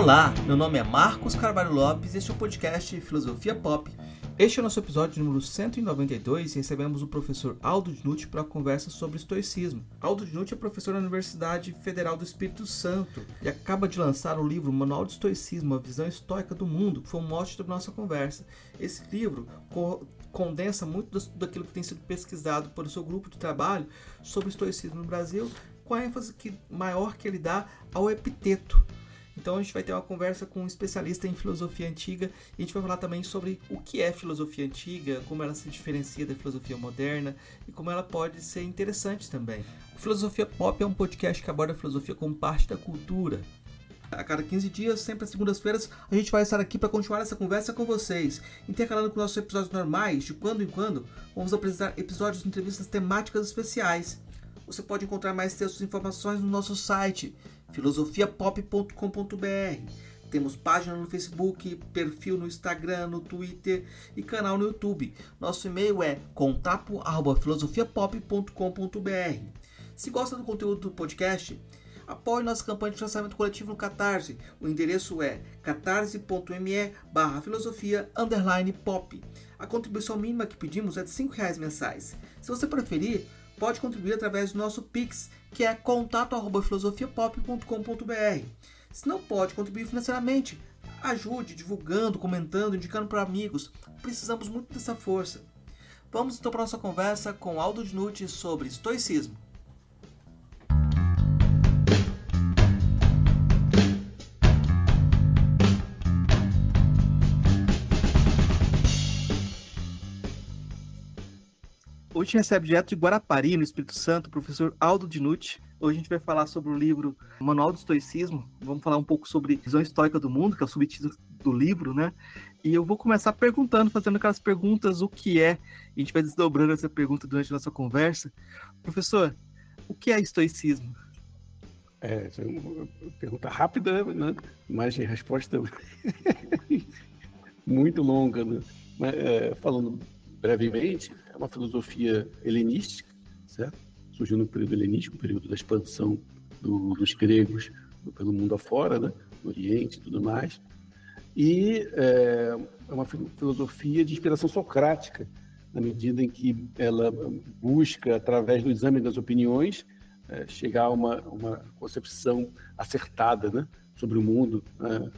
Olá, meu nome é Marcos Carvalho Lopes e este é o podcast Filosofia Pop. Este é o nosso episódio número 192 e recebemos o professor Aldo Dinucci para a conversa sobre estoicismo. Aldo Dinucci é professor da Universidade Federal do Espírito Santo e acaba de lançar o livro Manual de Estoicismo, a visão estoica do mundo, que foi o mote da nossa conversa. Esse livro co condensa muito daquilo que tem sido pesquisado pelo seu grupo de trabalho sobre estoicismo no Brasil, com a ênfase que, maior que ele dá ao epiteto então a gente vai ter uma conversa com um especialista em filosofia antiga e a gente vai falar também sobre o que é filosofia antiga, como ela se diferencia da filosofia moderna e como ela pode ser interessante também. O Filosofia Pop é um podcast que aborda a filosofia como parte da cultura. A cada 15 dias, sempre às segundas-feiras, a gente vai estar aqui para continuar essa conversa com vocês, intercalando com nossos episódios normais, de quando em quando, vamos apresentar episódios de entrevistas temáticas especiais. Você pode encontrar mais textos e informações no nosso site filosofiapop.com.br. Temos página no Facebook, perfil no Instagram, no Twitter e canal no YouTube. Nosso e-mail é contato@filosofiapop.com.br. Se gosta do conteúdo do podcast, apoie nossa campanha de financiamento coletivo no Catarse. O endereço é catarse.me barra filosofia pop. A contribuição mínima que pedimos é de R$ reais mensais. Se você preferir, pode contribuir através do nosso Pix, que é contato@filosofiapop.com.br. Se não pode contribuir financeiramente, ajude divulgando, comentando, indicando para amigos. Precisamos muito dessa força. Vamos então para nossa conversa com Aldo Dinucci sobre estoicismo. Hoje recebe direto de Guarapari, no Espírito Santo, o professor Aldo Dinucci. Hoje a gente vai falar sobre o livro Manual do Estoicismo. Vamos falar um pouco sobre visão histórica do mundo, que é o subtítulo do livro, né? E eu vou começar perguntando, fazendo aquelas perguntas, o que é? A gente vai desdobrando essa pergunta durante a nossa conversa. Professor, o que é estoicismo? É, é pergunta rápida, né? mas resposta muito longa. Né? Mas, é, falando brevemente, é uma filosofia helenística, certo? Surgiu no período helenístico, período da expansão do, dos gregos pelo mundo afora, né? no Oriente e tudo mais. E é, é uma filosofia de inspiração socrática, na medida em que ela busca, através do exame das opiniões, é, chegar a uma, uma concepção acertada né? sobre o mundo, né?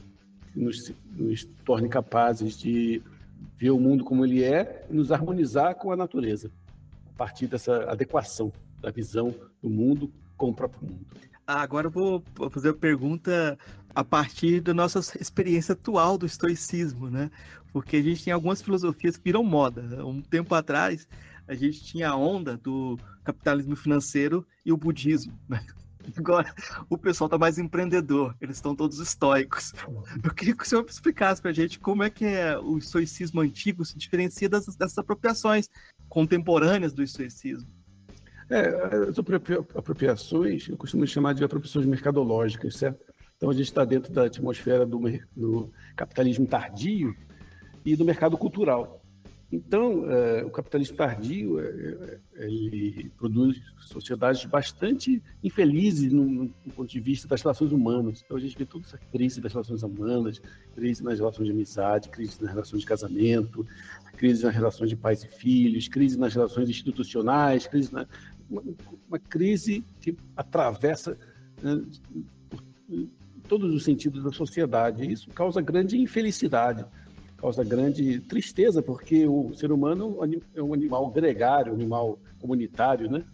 que nos, nos torne capazes de ver o mundo como ele é e nos harmonizar com a natureza, a partir dessa adequação da visão do mundo com o próprio mundo. Ah, agora eu vou fazer a pergunta a partir da nossa experiência atual do estoicismo, né? Porque a gente tem algumas filosofias que viram moda. Um tempo atrás, a gente tinha a onda do capitalismo financeiro e o budismo, né? Agora, o pessoal está mais empreendedor, eles estão todos estoicos. Eu queria que o senhor explicasse para a gente como é que é o estoicismo antigo se diferencia das, dessas apropriações contemporâneas do estoicismo. É, as apropriações, eu costumo chamar de apropriações mercadológicas, certo? Então, a gente está dentro da atmosfera do, do capitalismo tardio e do mercado cultural. Então, é, o capitalismo tardio é, é, ele produz sociedades bastante infelizes no, ponto de vista das relações humanas. Então, a gente vê toda essa crise das relações humanas, crise nas relações de amizade, crise nas relações de casamento, crise nas relações de pais e filhos, crise nas relações institucionais, crise na, uma, uma, crise que atravessa né, todos os sentidos da sociedade. Isso causa grande infelicidade causa grande tristeza, porque o ser humano é um animal gregário, um animal comunitário, né?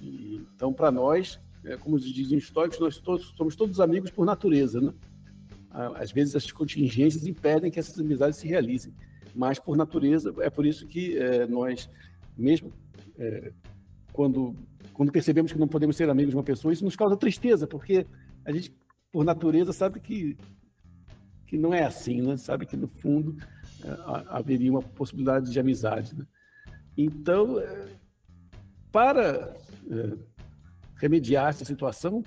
E, então, para nós, é, como dizem os históricos, nós todos, somos todos amigos por natureza, né? Às vezes as contingências impedem que essas amizades se realizem, mas por natureza, é por isso que é, nós, mesmo é, quando, quando percebemos que não podemos ser amigos de uma pessoa, isso nos causa tristeza, porque a gente, por natureza, sabe que, que não é assim, né? Sabe que, no fundo, haveria uma possibilidade de amizade. Né? Então, é, para é, remediar essa situação,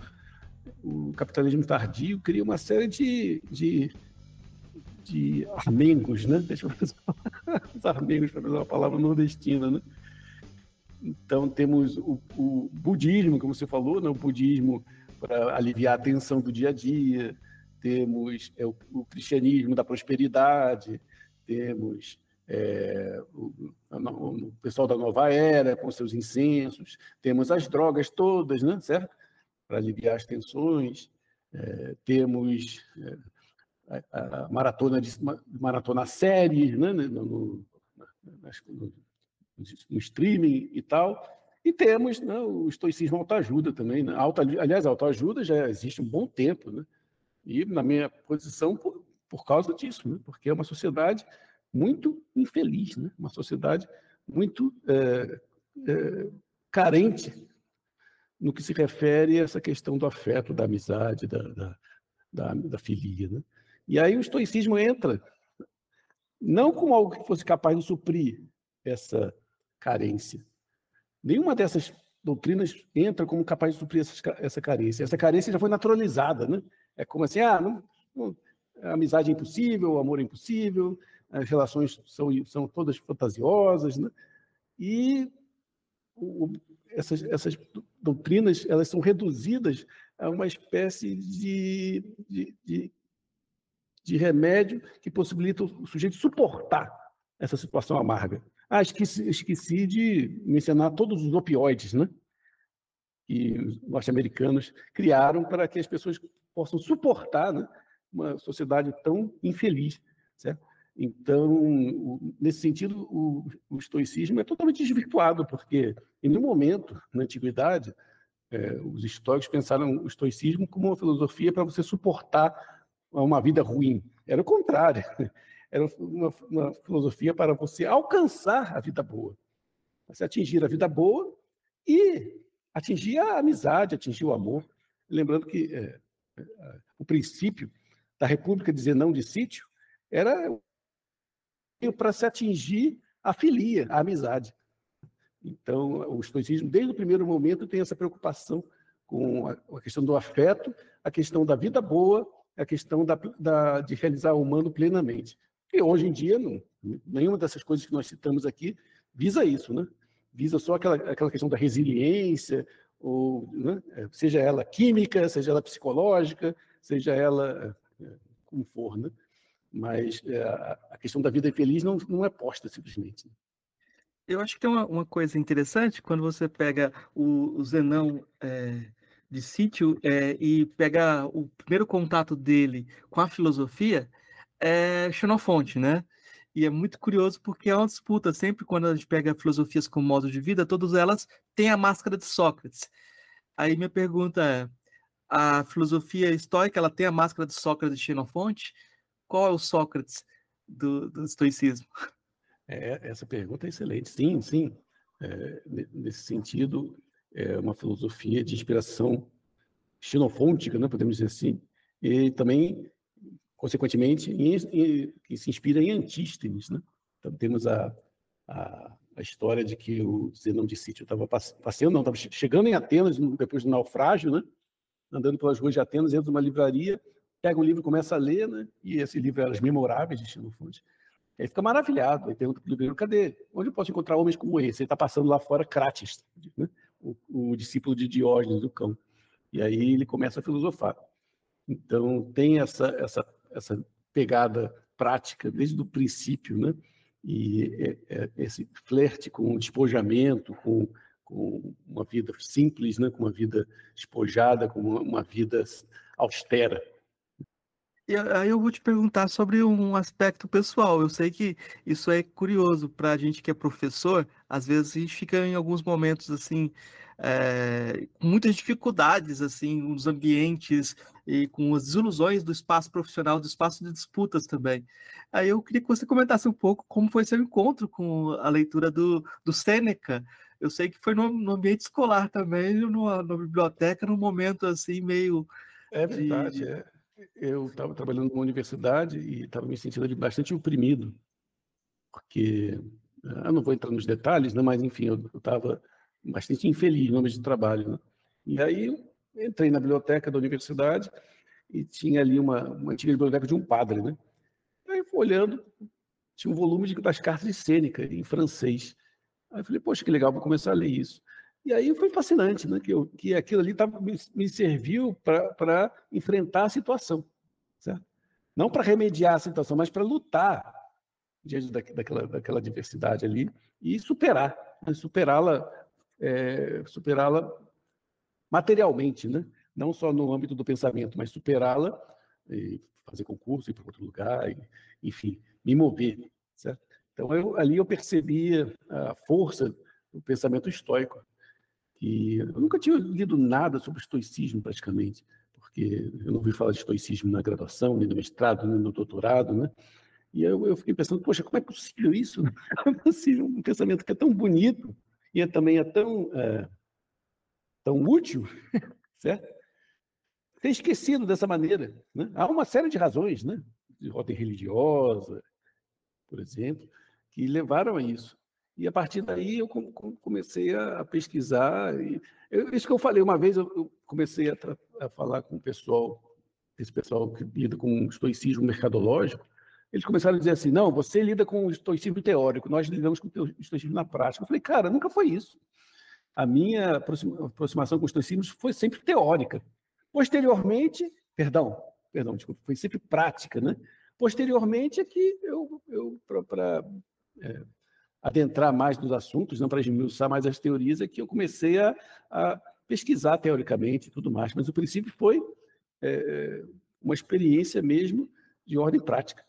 o capitalismo tardio cria uma série de, de, de armengos, né? Deixa eu os armengos para usar uma palavra nordestina, né? Então temos o, o, budismo, como você falou, né? o budismo para aliviar a tensão do dia a dia, temos é, o, o, cristianismo da prosperidade, temos é, o, o, pessoal da nova era com seus incensos, temos as drogas todas, né, certo? Para aliviar as tensões, é, temos é, a, a, maratona de maratona séries, né, no, no, no, no streaming e tal, e temos né, o estoicismo autoajuda também. Né? Auto, aliás, autoajuda já existe um bom tempo, né? E na minha posição, por, causa disso, né? porque é uma sociedade muito infeliz, né? uma sociedade muito é, é, carente no que se refere a essa questão do afeto, da amizade, da, da, da, da filia. Né? E aí o estoicismo entra, não como algo que fosse capaz de suprir essa carência. Nenhuma dessas doutrinas entra como capaz de suprir essa, carência. Essa carência já foi naturalizada, né? É como assim, ah, não, não, amizade é impossível, amor é impossível, as relações são, são todas fantasiosas, né? E o, essas, essas doutrinas elas são reduzidas a uma espécie de, de, de, de remédio que possibilita o sujeito suportar essa situação amarga. Ah, esqueci, esqueci de mencionar todos os opioides, né? Que os norte-americanos criaram para que as pessoas possam suportar né, uma sociedade tão infeliz, certo? Então, nesse sentido, o, o, estoicismo é totalmente desvirtuado, porque em nenhum momento na antiguidade é, os estoicos pensaram o estoicismo como uma filosofia para você suportar uma vida ruim. Era o contrário. Era uma, uma filosofia para você alcançar a vida boa. Você atingir a vida boa e atingir a amizade, atingir o amor. Lembrando que é, é, o princípio da República dizer não de sítio era para se atingir a filia, a amizade. Então, o estoicismo, desde o primeiro momento, tem essa preocupação com a, questão do afeto, a questão da vida boa, a questão da, da, de realizar o humano plenamente. E hoje em dia, não, nenhuma dessas coisas que nós citamos aqui visa isso, né? Visa só aquela, aquela questão da resiliência, ou, né? Seja ela química, seja ela psicológica, seja ela como for, né? Mas é, a questão da vida feliz não, não é posta simplesmente. Né? Eu acho que tem uma, uma coisa interessante quando você pega o, o Zenão é, de sítio é, e pega o primeiro contato dele com a filosofia, é Xenofonte, né? E é muito curioso porque é uma disputa. Sempre quando a gente pega filosofias como modo de vida, todas elas têm a máscara de Sócrates. Aí minha pergunta é: a filosofia estoica ela tem a máscara de Sócrates de Xenofonte? Qual é o Sócrates do, do estoicismo? É, essa pergunta é excelente. Sim, sim. É, nesse sentido, é uma filosofia de inspiração xenofôntica, né, podemos dizer assim, e também consequentemente, em, em, que se inspira em Antístenes. Né? Então, temos a, a, a, história de que o Zenão de Sítio estava passeando, não, estava chegando em Atenas, depois do naufrágio, né? Andando pelas ruas de Atenas, entra numa livraria, pega um livro começa a ler, né? e esse livro é As Memoráveis de Xenofonte. Aí fica maravilhado, aí pergunta para o livreiro, cadê? Onde eu posso encontrar homens como esse? Ele está passando lá fora Crates, né? o, o discípulo de Diógenes, do cão. E aí ele começa a filosofar. Então, tem essa, essa essa pegada prática desde o princípio, né? E é, é, esse flerte com o despojamento, com, com uma vida simples, né? com uma vida despojada, com uma, uma vida austera. E aí eu vou te perguntar sobre um aspecto pessoal. Eu sei que isso é curioso para a gente que é professor. Às vezes a gente fica em alguns momentos assim é, com muitas dificuldades assim nos ambientes e com as desilusões do espaço profissional, do espaço de disputas também. Aí eu queria que você comentasse um pouco como foi seu encontro com a leitura do, do Sêneca. Eu sei que foi no, no ambiente escolar também, numa, numa biblioteca, num momento assim meio é verdade. De, é eu estava trabalhando numa universidade e estava me sentindo bastante oprimido, porque ah, eu não vou entrar nos detalhes, né, mas enfim, eu estava bastante infeliz no ambiente de trabalho. Né? E aí entrei na biblioteca da universidade e tinha ali uma, uma antiga biblioteca de um padre, né? Aí fui olhando, tinha um volume de, das cartas de Sêneca em francês. Aí eu falei, poxa, que legal, vou começar a ler isso. E aí foi fascinante, né? Que, eu, que aquilo ali tava, me, me serviu para enfrentar a situação. certo? Não para remediar a situação, mas para lutar diante daquela, daquela diversidade ali e superar, né? superá-la é, superá-la materialmente, né? não só no âmbito do pensamento, mas superá-la fazer concurso, ir para outro lugar, e, enfim, me mover. Certo? Então, eu, ali eu percebia a força do pensamento estoico. E eu nunca tinha lido nada sobre estoicismo, praticamente, porque eu não ouvi falar de estoicismo na graduação, nem no mestrado, nem no doutorado, né? E eu, eu fiquei pensando, poxa, como é possível isso? Como é possível um pensamento que é tão bonito e é, também é tão, é, tão útil, certo? Ser esquecido dessa maneira. Né? Há uma série de razões, né? de ordem religiosa, por exemplo, que levaram a isso. E a partir daí eu comecei a pesquisar. E eu, isso que eu falei uma vez, eu comecei a, a, falar com o pessoal, esse pessoal que lida com estoicismo mercadológico. Eles começaram a dizer assim: não, você lida com o estoicismo teórico, nós lidamos com o estoicismo na prática. Eu falei, cara, nunca foi isso. A minha aproximação com o estoicismo foi sempre teórica. Posteriormente, perdão, perdão, desculpa, foi sempre prática, né? Posteriormente é que eu, eu para é, adentrar mais nos assuntos, não para esmiuçar mais as teorias, é que eu comecei a, a pesquisar teoricamente e tudo mais. Mas o princípio foi é, uma experiência mesmo de ordem prática.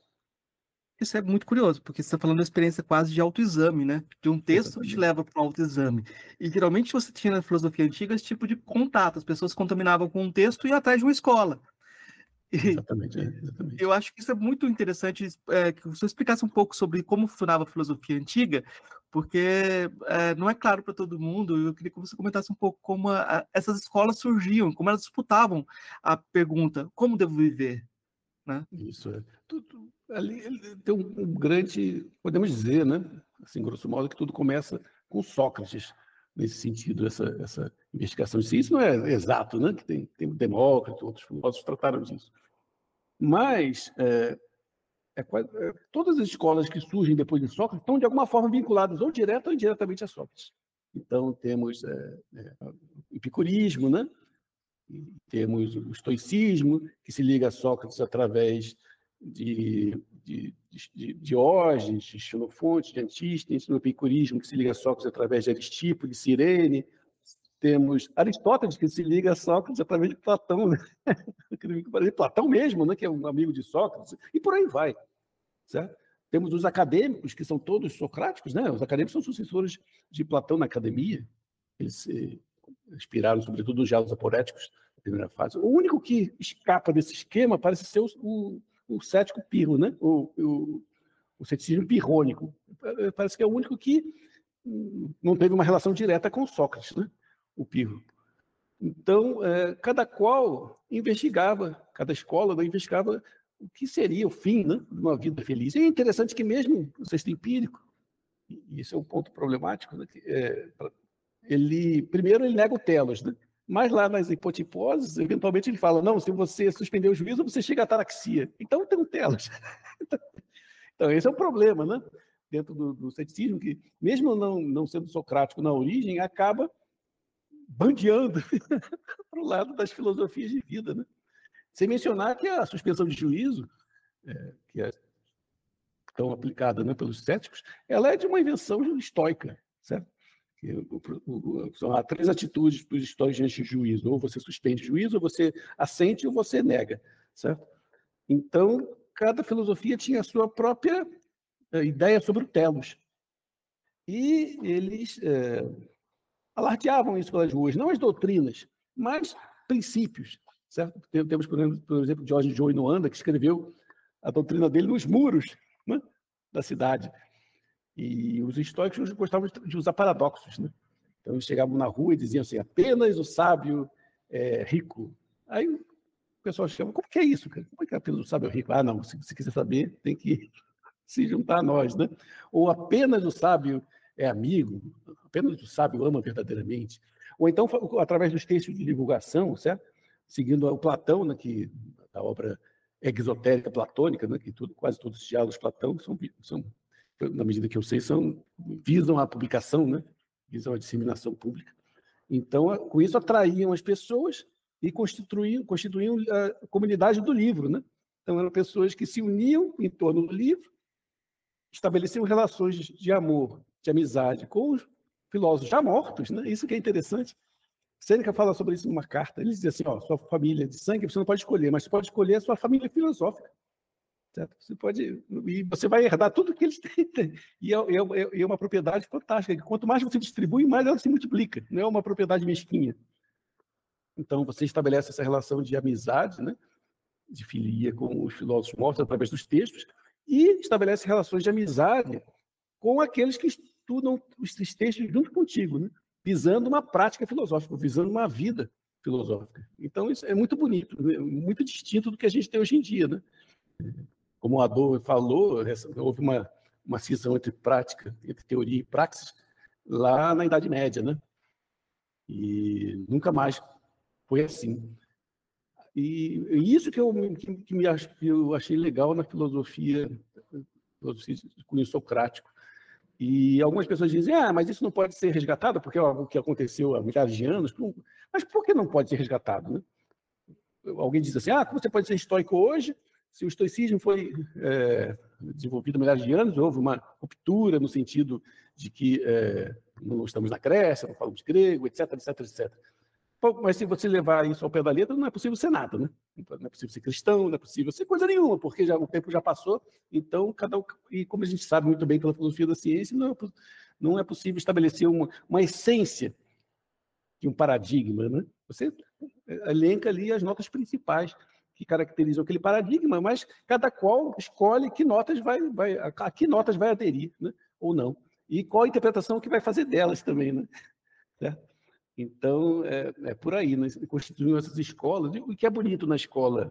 Isso é muito curioso, porque você está falando da experiência quase de autoexame, né? De um texto que te leva para um autoexame. E geralmente você tinha na filosofia antiga esse tipo de contato, as pessoas contaminavam com um texto e atrás de uma escola. Exatamente, é, exatamente. Eu acho que isso é muito interessante é, que você explicasse um pouco sobre como funcionava a filosofia antiga, porque é, não é claro para todo mundo. Eu queria que você comentasse um pouco como a, a, essas escolas surgiam, como elas disputavam a pergunta: como devo viver? Né? Isso é. Tudo, ali tem um, um grande, podemos dizer, né? Assim, grosso modo, que tudo começa com Sócrates nesse sentido, essa, essa investigação. Isso não é exato, né? que tem, tem Demócrito, outros filósofos trataram disso. Mas é, é, é, todas as escolas que surgem depois de Sócrates estão, de alguma forma, vinculadas ou direta ou indiretamente a Sócrates. Então, temos é, é, o epicurismo, né? temos o estoicismo, que se liga a Sócrates através de, de, de, Diógenes, de Xenofonte, de Antístenes, no epicurismo, que se liga a Sócrates através de Aristipo, de Cirene. Temos Aristóteles, que se liga a Sócrates através de Platão, né? Platão mesmo, né? que é um amigo de Sócrates, e por aí vai. Certo? Temos os acadêmicos, que são todos socráticos, né? os acadêmicos são sucessores de Platão na academia, eles se inspiraram sobretudo nos diálogos aporéticos primeira fase. O único que escapa desse esquema parece ser o, o o cético pirro, né? o, o, o ceticismo pirrônico. Parece que é o único que não teve uma relação direta com Sócrates, né? o pirro. Então, é, cada qual investigava, cada escola né, investigava o que seria o fim né, de uma vida feliz. E é interessante que mesmo o sexto empírico, e esse é um ponto problemático, né, é, ele primeiro ele nega o telos, né? Mas lá nas hipotiposes, eventualmente ele fala: não, se você suspender o juízo, você chega à ataraxia. Então tem um telos. então, esse é o problema, né? Dentro do, do ceticismo, que mesmo não, não sendo socrático na origem, acaba bandeando para o lado das filosofias de vida, né? Sem mencionar que a suspensão de juízo, é, que é tão aplicada né, pelos céticos, ela é de uma invenção estoica, certo? Há três atitudes dos históricos diante de juízo. Ou você suspende o juízo, ou você assente, ou você nega. Certo? Então, cada filosofia tinha a sua própria eh, ideia sobre o telos. E eles é, alardeavam isso pelas ruas, não as doutrinas, mas princípios. Certo? Temos, por exemplo George Joy Noanda, que escreveu a doutrina dele nos muros né, da cidade. E os estoicos gostavam de usar paradoxos, né? Então eles chegavam na rua e diziam assim: apenas o sábio é rico. Aí o pessoal chama: como que é isso? Cara? Como é que é apenas o sábio é rico? Ah, não, se você quiser saber, tem que se juntar a nós, né? Ou apenas o sábio é amigo, apenas o sábio ama verdadeiramente. Ou então, através dos textos de divulgação, certo? Seguindo o Platão, né, que, a obra exotérica platônica, né, que tudo, quase todos os diálogos Platão são, são na medida que eu sei, são, visam a publicação, né? visam a disseminação pública. Então, com isso, atraíam as pessoas e constituíam, constituíam a comunidade do livro. Né? Então, eram pessoas que se uniam em torno do livro, estabeleciam relações de amor, de amizade com os filósofos já mortos, né? Isso que é interessante. Sêneca fala sobre isso numa carta. Ele diz assim: ó, sua família de sangue você não pode escolher, mas você pode escolher a sua família filosófica. Certo? Você pode e você vai herdar tudo que eles têm. E é, é, é, uma propriedade fantástica. Quanto mais você distribui, mais ela se multiplica. Não é uma propriedade mesquinha. Então você estabelece essa relação de amizade, né? de filia com os filósofos mortos através dos textos e estabelece relações de amizade com aqueles que estudam esses textos junto contigo, né? visando uma prática filosófica, visando uma vida filosófica. Então, isso é muito bonito, né? muito distinto do que a gente tem hoje em dia. Né? Como o Adorno falou, houve uma, uma cisão entre prática, entre teoria e praxis, lá na Idade Média. Né? E nunca mais foi assim. E, isso que eu, que, que me que eu achei legal na filosofia, filosofia de cunho socrático. E algumas pessoas dizem, ah, mas isso não pode ser resgatado porque é algo que aconteceu há milhares de anos. Mas por que não pode ser resgatado? Né? Alguém diz assim, ah, como você pode ser estoico hoje se o estoicismo foi é, desenvolvido há milhares de anos, houve uma ruptura no sentido de que é, não estamos na Grécia, não falamos grego, etc, etc, etc. Mas se você levar isso ao pé da letra, não é possível ser nada, né? Não é possível ser cristão, não é possível ser coisa nenhuma, porque já o tempo já passou. Então, cada um, e como a gente sabe muito bem pela filosofia da ciência, não é, não é possível estabelecer uma, uma essência de um paradigma, né? Você elenca ali as notas principais que caracterizam aquele paradigma, mas cada qual escolhe que notas vai, vai a que notas vai aderir, né? Ou não. E qual a interpretação que vai fazer delas também, né? Então, é, é por aí, né? constituíram essas escolas. o que é bonito na escola,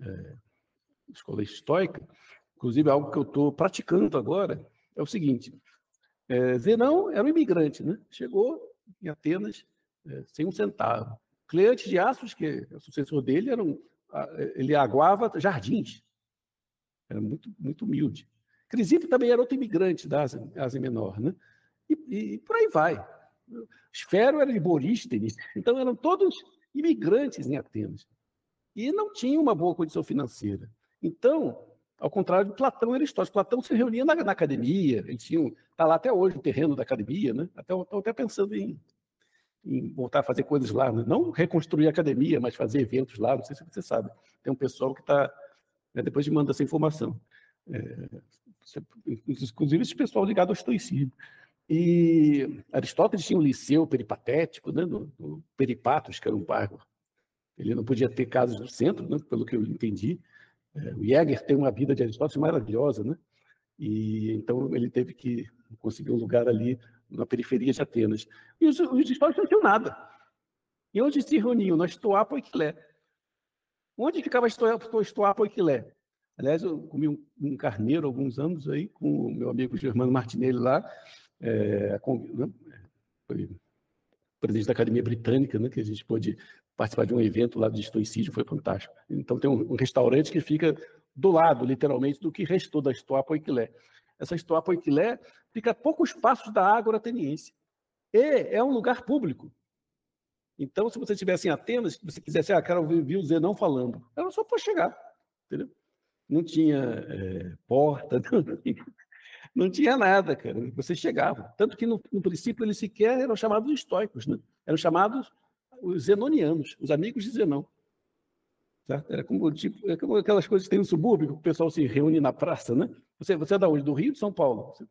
é, escola estoica, inclusive algo que eu estou praticando agora, é o seguinte: é, Zenão era um imigrante, né? chegou em Atenas é, sem um centavo. Cleante de Assos, que é o sucessor dele, era um, ele aguava jardins, era muito, muito humilde. Crisipo também era outro imigrante da Ásia, Ásia Menor, né? E, e, por aí vai. Esfero era de Borístenes, então eram todos imigrantes em Atenas. E não tinham uma boa condição financeira. Então, ao contrário de Platão e Aristóteles, Platão se reunia na, na academia, eles tinham, está lá até hoje o terreno da academia, né? Até, até pensando em, em voltar a fazer coisas lá, né? não reconstruir a academia, mas fazer eventos lá, não sei se você sabe. Tem um pessoal que está, né, depois de manda essa informação. É, inclusive esse pessoal ligado ao estoicismo. E Aristóteles tinha um liceu peripatético, né, no, Peripatos, que era um bairro. Ele não podia ter casas no centro, né, pelo que eu entendi. É, o Jäger tem uma vida de Aristóteles maravilhosa, né? E então ele teve que conseguir um lugar ali na periferia de Atenas. E os, os não tinham nada. E onde se reuniam? Na Estoapa e Quilé. Onde ficava Estoapa e Quilé? Aliás, eu comi um, um carneiro alguns anos aí com o meu amigo Germano Martinelli lá, é, né, foi presidente da Academia Britânica, né, que a gente pôde participar de um evento lá de estoicídio, foi fantástico. Então tem um, um restaurante que fica do lado, literalmente, do que restou da Stoa Poiquilé. Essa Stoa Poiquilé fica a poucos passos da Ágora Ateniense. E é um lugar público. Então, se você estivesse em Atenas, se você quisesse, ah, quero ouvir o Zenão falando, era só para chegar, entendeu? Não tinha é, porta, não tinha, não tinha nada, cara. Você chegava. Tanto que, no, no princípio, eles sequer eram chamados estoicos, né? Eram chamados os zenonianos, os amigos de Zenão. Certo? Era como, tipo, é como aquelas coisas que tem no subúrbio, que o pessoal se reúne na praça, né? Você, você é da onde? Do Rio de São Paulo? Você...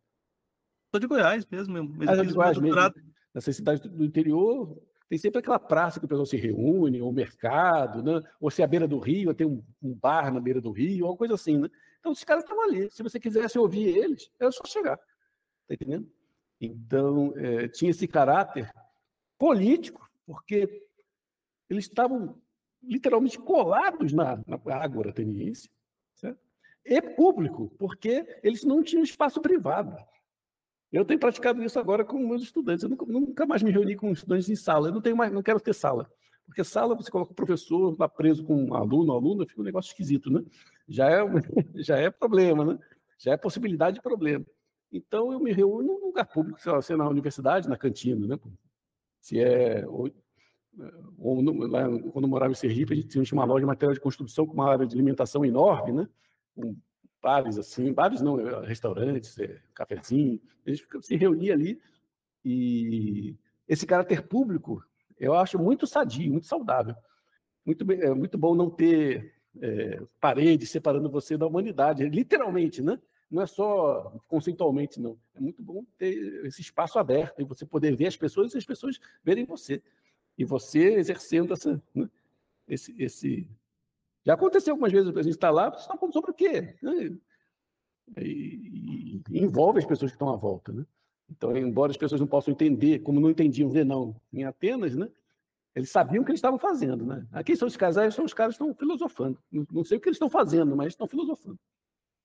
Sou de Goiás mesmo. mesmo. Ah, é de Goiás mesmo. Nessas cidades do interior, tem sempre aquela praça que o pessoal se reúne, ou mercado, né? ou se é à beira do rio, tem um, um bar na beira do rio, alguma coisa assim. Né? Então, os caras estavam ali. Se você quisesse ouvir eles, era só chegar. Está entendendo? Então, é, tinha esse caráter político, porque eles estavam literalmente colados na, na ágora ateniense, certo? e público, porque eles não tinham espaço privado. Eu tenho praticado isso agora com meus estudantes. Eu nunca, nunca, mais me reuni com estudantes em sala. Eu não tenho mais, não quero ter sala. Porque sala você coloca o professor lá preso com um aluno, fica um negócio esquisito, né? Já é, já é problema, né? Já é possibilidade de problema. Então eu me reúno num lugar público, sei lá, se é na universidade, na cantina, né? Se é ou no, lá, quando eu morava em Sergipe, a gente tinha uma loja de material de construção com uma área de alimentação enorme, né? Com bares assim, bares não, restaurantes, é, cafezinho. A gente se reunia ali e esse caráter público eu acho muito sadio, muito saudável. Muito, é muito bom não ter é, paredes separando você da humanidade, literalmente, né? Não é só conceitualmente, não. É muito bom ter esse espaço aberto e você poder ver as pessoas e as pessoas verem você. E você exercendo essa, né? esse, esse. Já aconteceu algumas vezes, a gente está lá, você está falando sobre o quê? Né? E, e, envolve as pessoas que estão à volta, né? Então, embora as pessoas não possam entender, como não entendiam não em Atenas, né? Eles sabiam o que eles estavam fazendo, né? Aqui são os casais, são os caras que estão filosofando. Não sei o que eles estão fazendo, mas estão filosofando.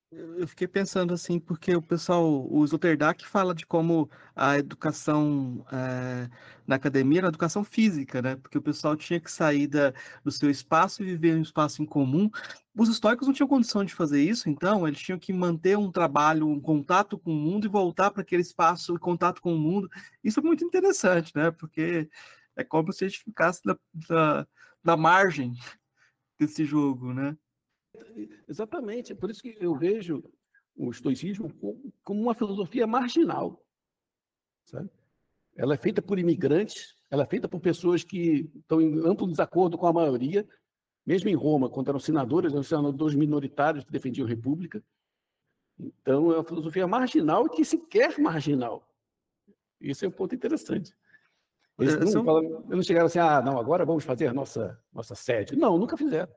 Eu fiquei pensando assim, porque o pessoal, o Sloterdijk fala de como a educação é, na academia era educação física, né? Porque o pessoal tinha que sair da, do seu espaço e viver em um espaço em comum. Os estoicos não tinham condição de fazer isso, então eles tinham que manter um trabalho, um contato com o mundo e voltar para aquele espaço, e contato com o mundo. Isso é muito interessante, né? Porque é como se a gente ficasse na, na, na margem desse jogo, né? Exatamente, é por isso que eu vejo o estoicismo como uma filosofia marginal. Sabe? Ela é feita por imigrantes, ela é feita por pessoas que estão em amplo desacordo com a maioria, mesmo em Roma, quando eram senadores, eram senadores minoritários que defendiam a república. Então, é uma filosofia marginal que sequer marginal. Isso é um ponto interessante. Eles é, não, falam, não chegaram assim, ah, não, agora vamos fazer a nossa, nossa sede. Não, nunca fizeram.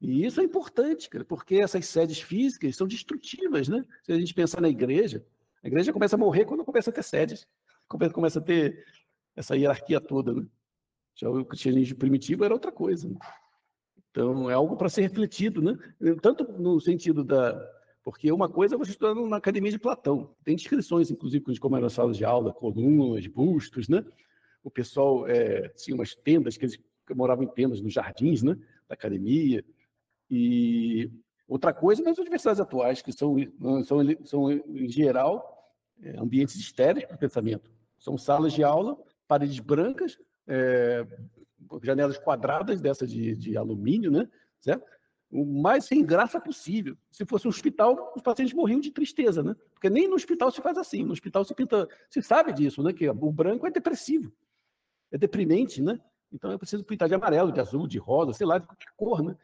E isso é importante, cara, porque essas sedes físicas são destrutivas, né? Se a gente pensar na igreja, a igreja começa a morrer quando começa a ter sedes, começa a ter essa hierarquia toda, né? Já o cristianismo primitivo era outra coisa. Né? Então, é algo para ser refletido, né? Tanto no sentido da. Porque uma coisa é você estudando na academia de Platão. Tem descrições, inclusive, como eram as salas de aula, colunas, bustos, né? O pessoal é, tinha umas tendas, que eles moravam em tendas nos jardins, né? Da academia. E outra coisa nas universidades atuais, que são, são, são em geral, é, ambientes estéreis para o pensamento. São salas de aula, paredes brancas, é, janelas quadradas dessas de, de alumínio, né? Certo? o mais sem graça possível. Se fosse um hospital, os pacientes morriam de tristeza, né? Porque nem no hospital se faz assim. No hospital se pinta, se sabe disso, né? Que o branco é depressivo, é deprimente, né? Então é preciso pintar de amarelo, de azul, de rosa, sei lá, de que cor, né?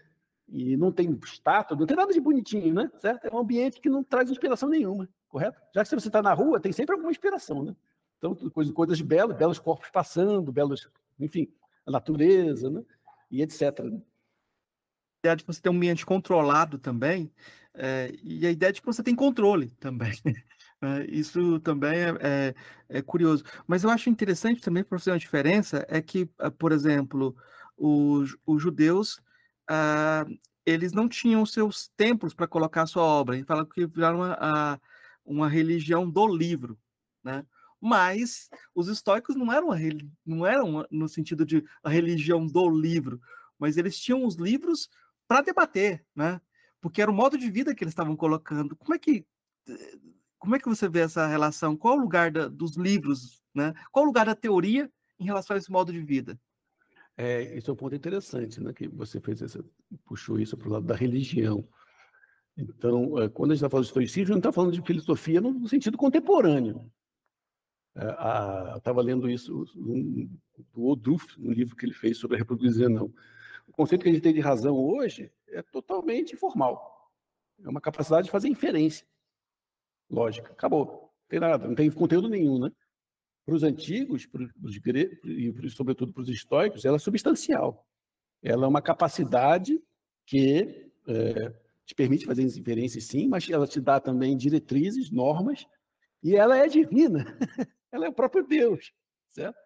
E não tem estátua, não tem nada de bonitinho, né? Certo? É um ambiente que não traz inspiração nenhuma, correto? Já que se você está na rua, tem sempre alguma inspiração, né? Então, coisas, coisas belas, belos corpos passando, belos, enfim, a natureza, né? E etc. Né? A ideia de você ter um ambiente controlado também, é, e a ideia de que você tem controle também. É, isso também é, é, é, curioso. Mas eu acho interessante também, para fazer uma diferença, é que, por exemplo, os, os judeus uh, eles não tinham seus templos para colocar a sua obra. Ele fala que viraram uma, uma religião do livro, né? Mas os estoicos não eram, não eram no sentido de a religião do livro, mas eles tinham os livros para debater, né? Porque era o modo de vida que eles estavam colocando. Como é que como é que você vê essa relação? Qual o lugar da, dos livros, né? Qual o lugar da teoria em relação a esse modo de vida? É, é um ponto interessante, né? Que você fez essa, puxou isso para o lado da religião. Então, é, quando a gente está falando de estoicismo, não está falando de filosofia no sentido contemporâneo. É, Estava lendo isso um, do Odruf, no livro que ele fez sobre a reproduzir não. O conceito que a gente tem de razão hoje é totalmente informal. É uma capacidade de fazer inferência. Lógica. Acabou. Não tem nada, não tem conteúdo nenhum, né? Para os antigos, para os gregos e sobretudo para os estoicos, ela é substancial. Ela é uma capacidade que é, te permite fazer inferências, sim, mas ela te dá também diretrizes, normas, e ela é divina. ela é o próprio Deus, certo?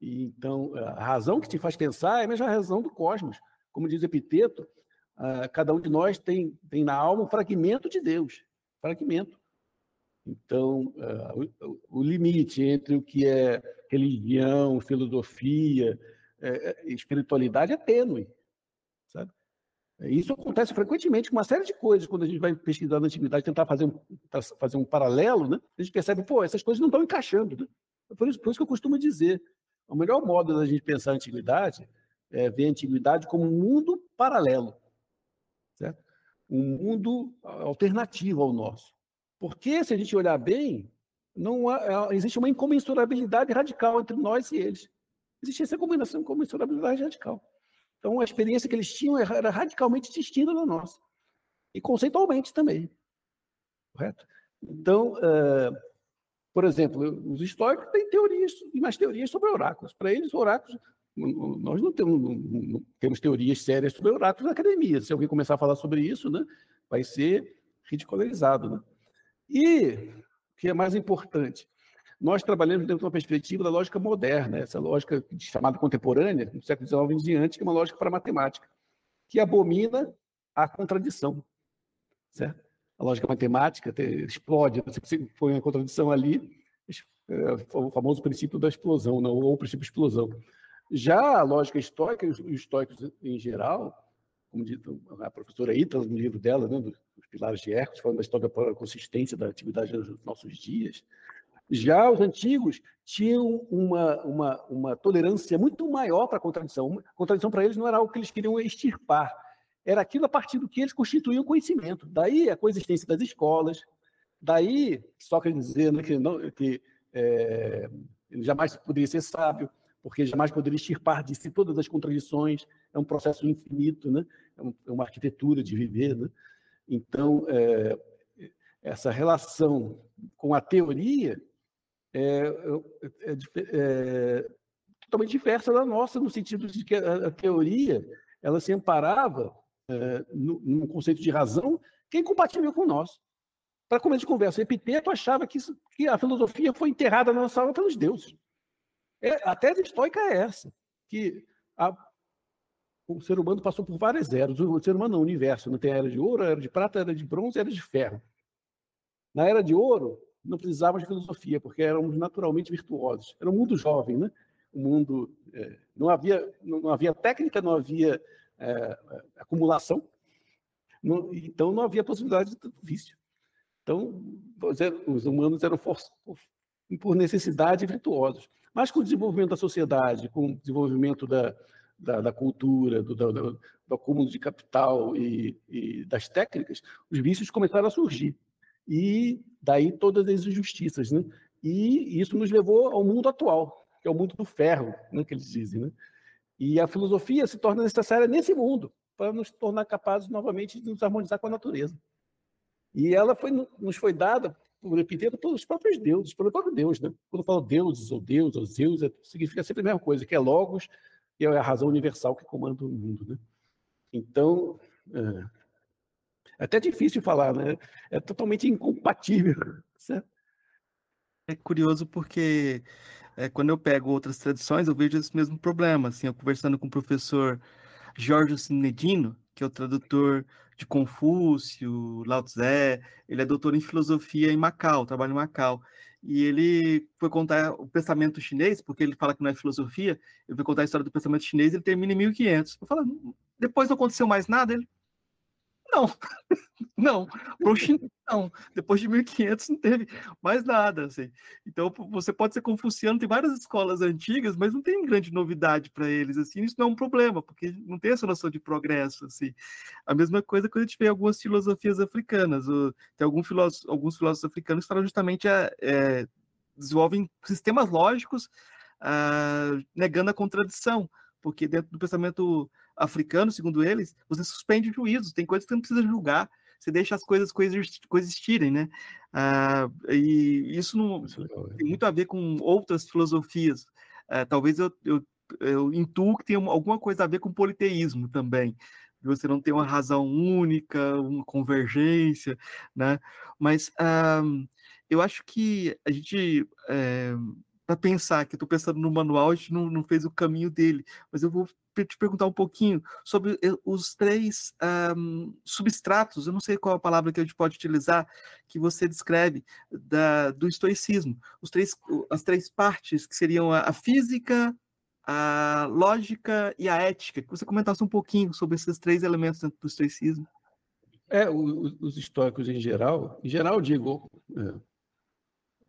E, então, a razão que te faz pensar é a mesma razão do cosmos. Como diz Epiteto, cada um de nós tem, tem na alma um fragmento de Deus. Fragmento. Então, uh, o, limite entre o que é religião, filosofia, é, é, espiritualidade é tênue, sabe? Isso acontece frequentemente com uma série de coisas, quando a gente vai pesquisar na antiguidade, tentar fazer um, fazer um paralelo, né? a gente percebe, pô, essas coisas não estão encaixando. Né? Por, isso, por isso que eu costumo dizer, o melhor modo da gente pensar a antiguidade é ver a antiguidade como um mundo paralelo, certo? um mundo alternativo ao nosso. Porque, se a gente olhar bem, não há, é, existe uma incomensurabilidade radical entre nós e eles. Existe essa combinação, incomensurabilidade radical. Então, a experiência que eles tinham era radicalmente distinta da nossa. E conceitualmente também. Correto? Então, uh, por exemplo, os históricos têm teorias, e mais teorias sobre oráculos. Para eles, oráculos, nós não temos, não temos teorias sérias sobre oráculos na academia. Se alguém começar a falar sobre isso, né, vai ser ridicularizado. Né? E, o que é mais importante, nós trabalhamos dentro de uma perspectiva da lógica moderna, essa lógica chamada contemporânea, do século XIX em diante, que é uma lógica para a matemática, que abomina a contradição. Certo? A lógica matemática explode, você põe a contradição ali, é o famoso princípio da explosão, não, ou o princípio de explosão. Já a lógica histórica, os históricos em geral, como diz a professora Ita, no livro dela, né, dos Pilares de Hércules, falando da história da consistência da atividade nos nossos dias, já os antigos tinham uma, uma, uma tolerância muito maior para a contradição. A contradição para eles não era algo que eles queriam extirpar, era aquilo a partir do que eles constituíam conhecimento. Daí a coexistência das escolas, daí Sócrates dizendo né, que, não, que é, jamais poderia ser sábio, porque jamais poderia extirpar de si todas as contradições. É um processo infinito, né? é, é uma arquitetura de viver. Né? Então, é, essa relação com a teoria é, é, é, totalmente diversa da nossa, no sentido de que a, a teoria ela se amparava é, num conceito de razão que é incompatível com nosso. Para começo de conversa, Epiteto achava que, que a filosofia foi enterrada na nossa alma pelos deuses. É, a tese estoica é essa, que a, o ser humano passou por várias eras. O ser humano não, o universo. Não tem a era de ouro, a era de prata, a era de bronze, era de ferro. Na era de ouro, não precisávamos de filosofia, porque éramos naturalmente virtuosos. Era um mundo jovem, né? Um mundo é, não havia não havia técnica, não havia é, acumulação, não, então não havia possibilidade de vício. Então os humanos eram por necessidade virtuosos. Mas com o desenvolvimento da sociedade, com o desenvolvimento da, da, da cultura, do, do, do, acúmulo de capital e, e das técnicas, os vícios começaram a surgir e daí todas as injustiças, né? E isso nos levou ao mundo atual, que é o mundo do ferro, né, que eles dizem, né? E a filosofia se torna necessária nesse mundo para nos tornar capazes novamente de nos harmonizar com a natureza. E ela foi, nos foi dada por Epiteto pelos próprios deuses, pelo próprio Deus, né? Quando falo deuses ou Deus ou Zeus, é, significa sempre a mesma coisa, que é logos e é a razão universal que comanda o mundo, né? Então, é, é até difícil falar, né? É totalmente incompatível. Certo? É curioso porque é, quando eu pego outras tradições, eu vejo esse mesmo problema. Assim, eu conversando com o professor Jorge Sinedino, que é o tradutor de Confúcio, Lao Tse, ele é doutor em filosofia em Macau, trabalha em Macau. E ele foi contar o pensamento chinês, porque ele fala que não é filosofia, ele foi contar a história do pensamento chinês, ele termina em 1500. Eu falo, depois não aconteceu mais nada, ele não, não. O não. Depois de 1500 não teve mais nada. Assim. Então, você pode ser confuciano, tem várias escolas antigas, mas não tem grande novidade para eles. Assim, isso não é um problema, porque não tem essa noção de progresso. Assim. A mesma coisa quando a gente vê algumas filosofias africanas. Tem algum filósofo, alguns filósofos africanos que falam justamente a, é, desenvolvem sistemas lógicos uh, negando a contradição porque dentro do pensamento africano, segundo eles, você suspende juízos, tem coisas que você não precisa julgar, você deixa as coisas coexistirem, né? Ah, e isso não é tem muito a ver com outras filosofias. Ah, talvez eu, eu, eu intuo que tem alguma coisa a ver com politeísmo também. Você não tem uma razão única, uma convergência, né? Mas ah, eu acho que a gente é, para pensar, que eu estou pensando no manual, a gente não, não, fez o caminho dele, mas eu vou te perguntar um pouquinho sobre eh, os três um, substratos, eu não sei qual a palavra que a gente pode utilizar, que você descreve da, do estoicismo, os três, as três partes, que seriam a, a física, a lógica e a ética, que você comentasse um pouquinho sobre esses três elementos dentro do estoicismo. É, os históricos em geral, em geral digo, é,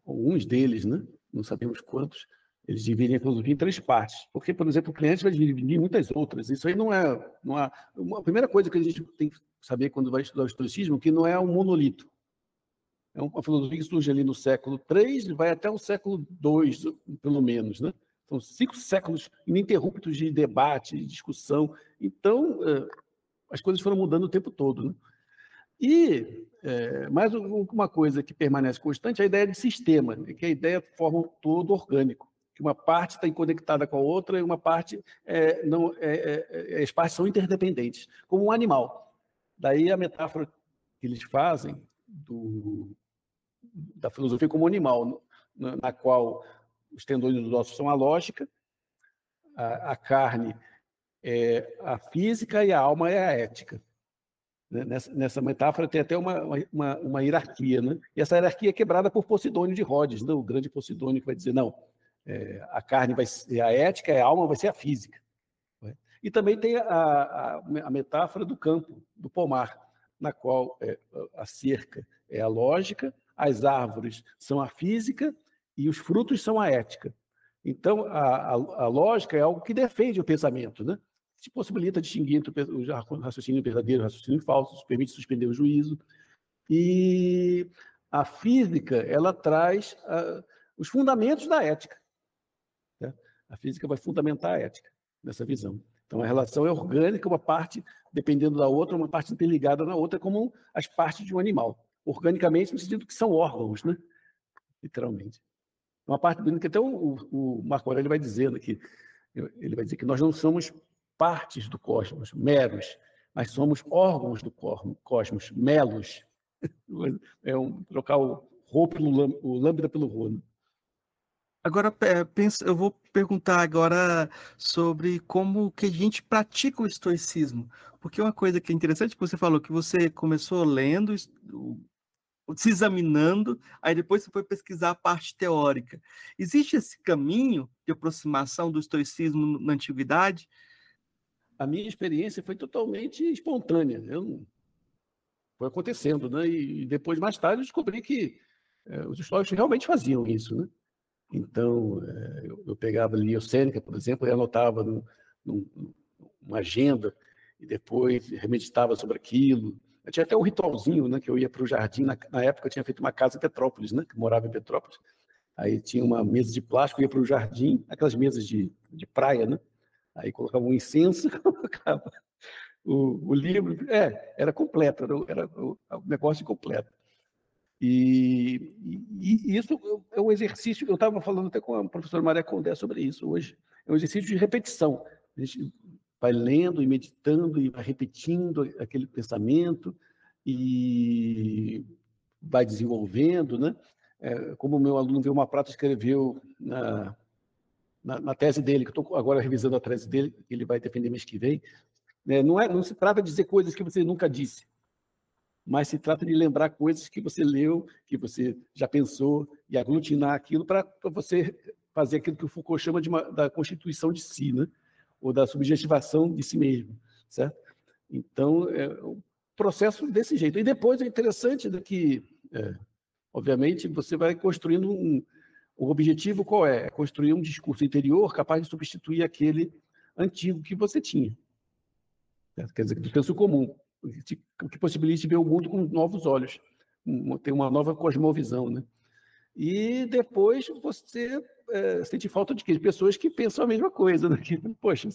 alguns deles, né? Não sabemos quantos, eles dividem a filosofia em três partes. Porque, por exemplo, o cliente vai dividir muitas outras. Isso aí não é, não é. A primeira coisa que a gente tem que saber quando vai estudar o estoicismo que não é um monolito. É uma filosofia que surge ali no século III e vai até o século II, pelo menos. Né? São cinco séculos ininterruptos de debate, de discussão. Então, é, as coisas foram mudando o tempo todo. Né? E é, mais uma coisa que permanece constante é a ideia de sistema, né? que a ideia forma um todo orgânico que uma parte está conectada com a outra e uma parte é, não, é, é, é, as partes são interdependentes, como um animal. Daí a metáfora que eles fazem do, da filosofia como animal, na, na qual os tendões dos ossos são a lógica, a, a carne é a física e a alma é a ética. Né? Nessa, nessa, metáfora tem até uma, uma, uma, hierarquia, né? e essa hierarquia é quebrada por Posidônio de Rhodes, né? o grande Posidônio que vai dizer, não, é, a carne vai ser a ética, a alma vai ser a física. Né? E também tem a, a, a, metáfora do campo, do pomar, na qual é, a cerca é a lógica, as árvores são a física e os frutos são a ética. Então, a, a lógica é algo que defende o pensamento, né? Se possibilita distinguir entre o raciocínio verdadeiro e o raciocínio falso, permite suspender o juízo. E a física, ela traz uh, os fundamentos da ética. Né? A física vai fundamentar a ética nessa visão. Então, a relação é orgânica, uma parte dependendo da outra, uma parte interligada na outra, como as partes de um animal. Organicamente, no sentido que são órgãos, né? literalmente. Uma parte que até o, o Marco Aurélio vai dizendo que ele vai dizer que nós não somos partes do cosmos, meros, mas somos órgãos do cosmos, melos. É um trocar o rho pelo o lambda pelo rho. Agora, penso, eu vou perguntar agora sobre como que a gente pratica o estoicismo. Porque uma coisa que é interessante que você falou, que você começou lendo, se examinando, aí depois você foi pesquisar a parte teórica. Existe esse caminho de aproximação do estoicismo na antiguidade? A minha experiência foi totalmente espontânea. Eu Foi acontecendo, né? E depois, mais tarde, eu descobri que é, os estoicos realmente faziam isso, né? Então, eh, eu, pegava ali o Sêneca, por exemplo, e anotava numa agenda, e depois remeditava sobre aquilo. Eu tinha até um ritualzinho, né, que eu ia para o jardim. Na, na, época, eu tinha feito uma casa em Petrópolis, né, que morava em Petrópolis. Aí tinha uma mesa de plástico, eu ia para o jardim, aquelas mesas de, de praia, né? Aí colocava um incenso, colocava o, o livro. É, era completo, era, era o, o negócio completo. E, e, e, isso é um exercício, eu estava falando até com a professora Maria Condé sobre isso hoje, é um exercício de repetição. A gente vai lendo e meditando e vai repetindo aquele pensamento e vai desenvolvendo, né? É, como o meu aluno Vilma Prata escreveu na, na, na, tese dele, que estou agora revisando a tese dele, ele vai defender mês que vem, né? não, é, não se trata de dizer coisas que você nunca disse, mas se trata de lembrar coisas que você leu, que você já pensou, e aglutinar aquilo para você fazer aquilo que o Foucault chama de uma, da constituição de si, né? ou da subjetivação de si mesmo, certo? Então, é um processo desse jeito. E depois é interessante né, que, é, obviamente, você vai construindo um... O objetivo qual é? É construir um discurso interior capaz de substituir aquele antigo que você tinha. Quer dizer, do senso comum que possibilite ver o mundo com novos olhos, ter uma nova cosmovisão, né? E depois você é, sente falta de, quê? de pessoas que pensam a mesma coisa, né? Que, poxa,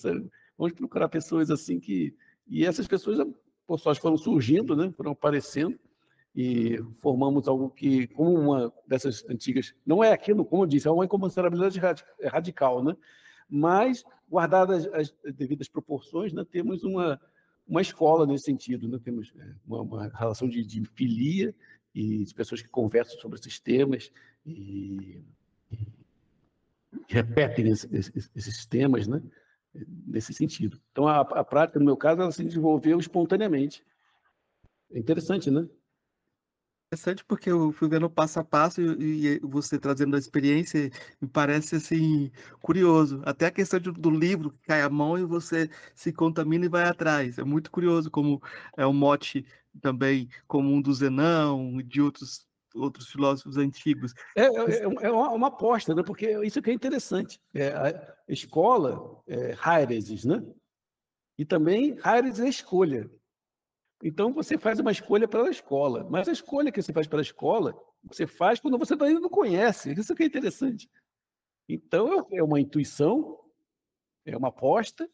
vamos procurar pessoas assim que... E essas pessoas, por sorte, foram surgindo, né? Foram aparecendo e formamos algo que, como uma dessas antigas, não é aquilo, como eu disse, é uma incomensurabilidade radical, né? Mas, guardadas as devidas proporções, né, temos uma, uma escola nesse sentido. Né? Temos é, uma, uma relação de, de, filia e de pessoas que conversam sobre esses temas e, e repetem esses, esses, temas né? nesse sentido. Então, a, a prática, no meu caso, ela se desenvolveu espontaneamente. É interessante, né? Interessante porque eu fui vendo passo a passo e, e, você trazendo a experiência me parece assim curioso. Até a questão de, do livro que cai a mão e você se contamina e vai atrás. É muito curioso como é um mote também comum do Zenão e de outros outros filósofos antigos. É, é, é uma, uma, aposta, né? porque isso que é interessante. É, a escola, é, né? E também Haireses é escolha. Então você faz uma escolha pela escola, mas a escolha que você faz pela escola, você faz quando você ainda não conhece. Isso que é interessante. Então é uma intuição, é uma aposta,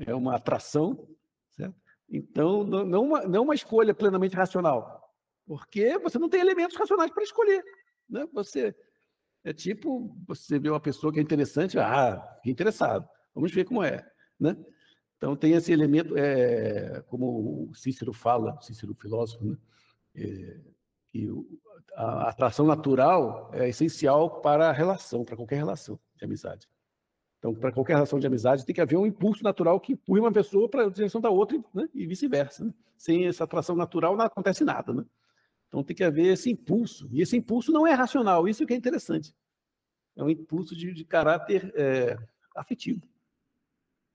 é uma atração, certo? Então não uma, não uma escolha plenamente racional, porque você não tem elementos racionais para escolher. Né? Você é tipo você vê uma pessoa que é interessante, ah, interessado, vamos ver como é, né? Então tem esse elemento, é, como o Cícero fala, Cícero filósofo, né? É, que a atração natural é essencial para a relação, para qualquer relação de amizade. Então, para qualquer relação de amizade, tem que haver um impulso natural que empurre uma pessoa para a direção da outra né? e vice-versa. Né? Sem essa atração natural, não acontece nada. Né? Então, tem que haver esse impulso. E esse impulso não é racional, isso que é interessante. É um impulso de, de caráter é, afetivo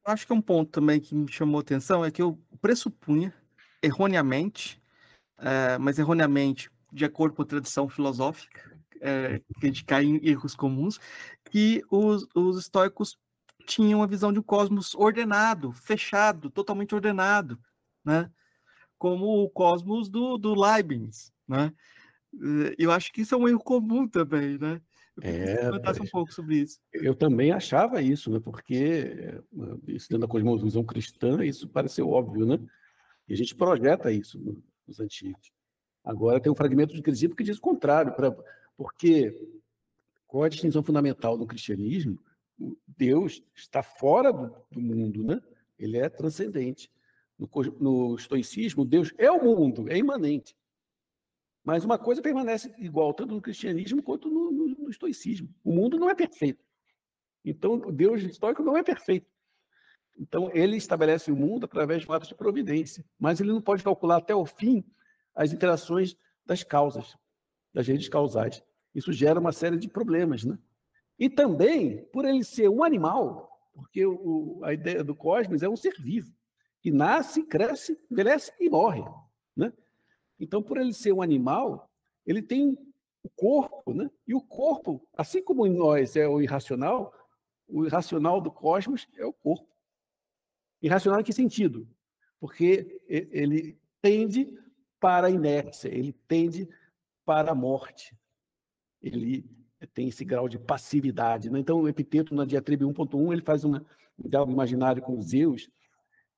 acho que é um ponto também que me chamou atenção é que eu pressupunha, erroneamente, é, mas erroneamente, de acordo com a tradição filosófica, é, que a gente cai em erros comuns, que os, os estoicos tinham a visão de um cosmos ordenado, fechado, totalmente ordenado, né? Como o cosmos do, do Leibniz, né? Eu acho que isso é um erro comum também, né? É, comentasse um pouco sobre isso. Eu também achava isso, né? Porque isso dentro da cosmovisão cristã, isso pareceu óbvio, né? E a gente projeta isso nos antigos. Agora tem um fragmento de Crisipo que diz o contrário, pra, porque qual a distinção fundamental no cristianismo? Deus está fora do, do mundo, né? Ele é transcendente. No, no estoicismo, Deus é o mundo, é imanente. Mas uma coisa permanece igual, tanto no cristianismo quanto no, no, no estoicismo. O mundo não é perfeito. Então, Deus histórico não é perfeito. Então, ele estabelece o mundo através de um de providência, mas ele não pode calcular até o fim as interações das causas, das redes causais. Isso gera uma série de problemas, né? E também, por ele ser um animal, porque o, a ideia do cosmos é um ser vivo, que nasce, cresce, envelhece e morre, né? Então, por ele ser um animal, ele tem o corpo, né? E o corpo, assim como em nós é o irracional, o irracional do cosmos é o corpo. Irracional em que sentido? Porque ele tende para a inércia, ele tende para a morte. Ele tem esse grau de passividade. Né? Então, o Epiteto, na diatribe 1.1, ele faz uma, um diálogo imaginário com Zeus,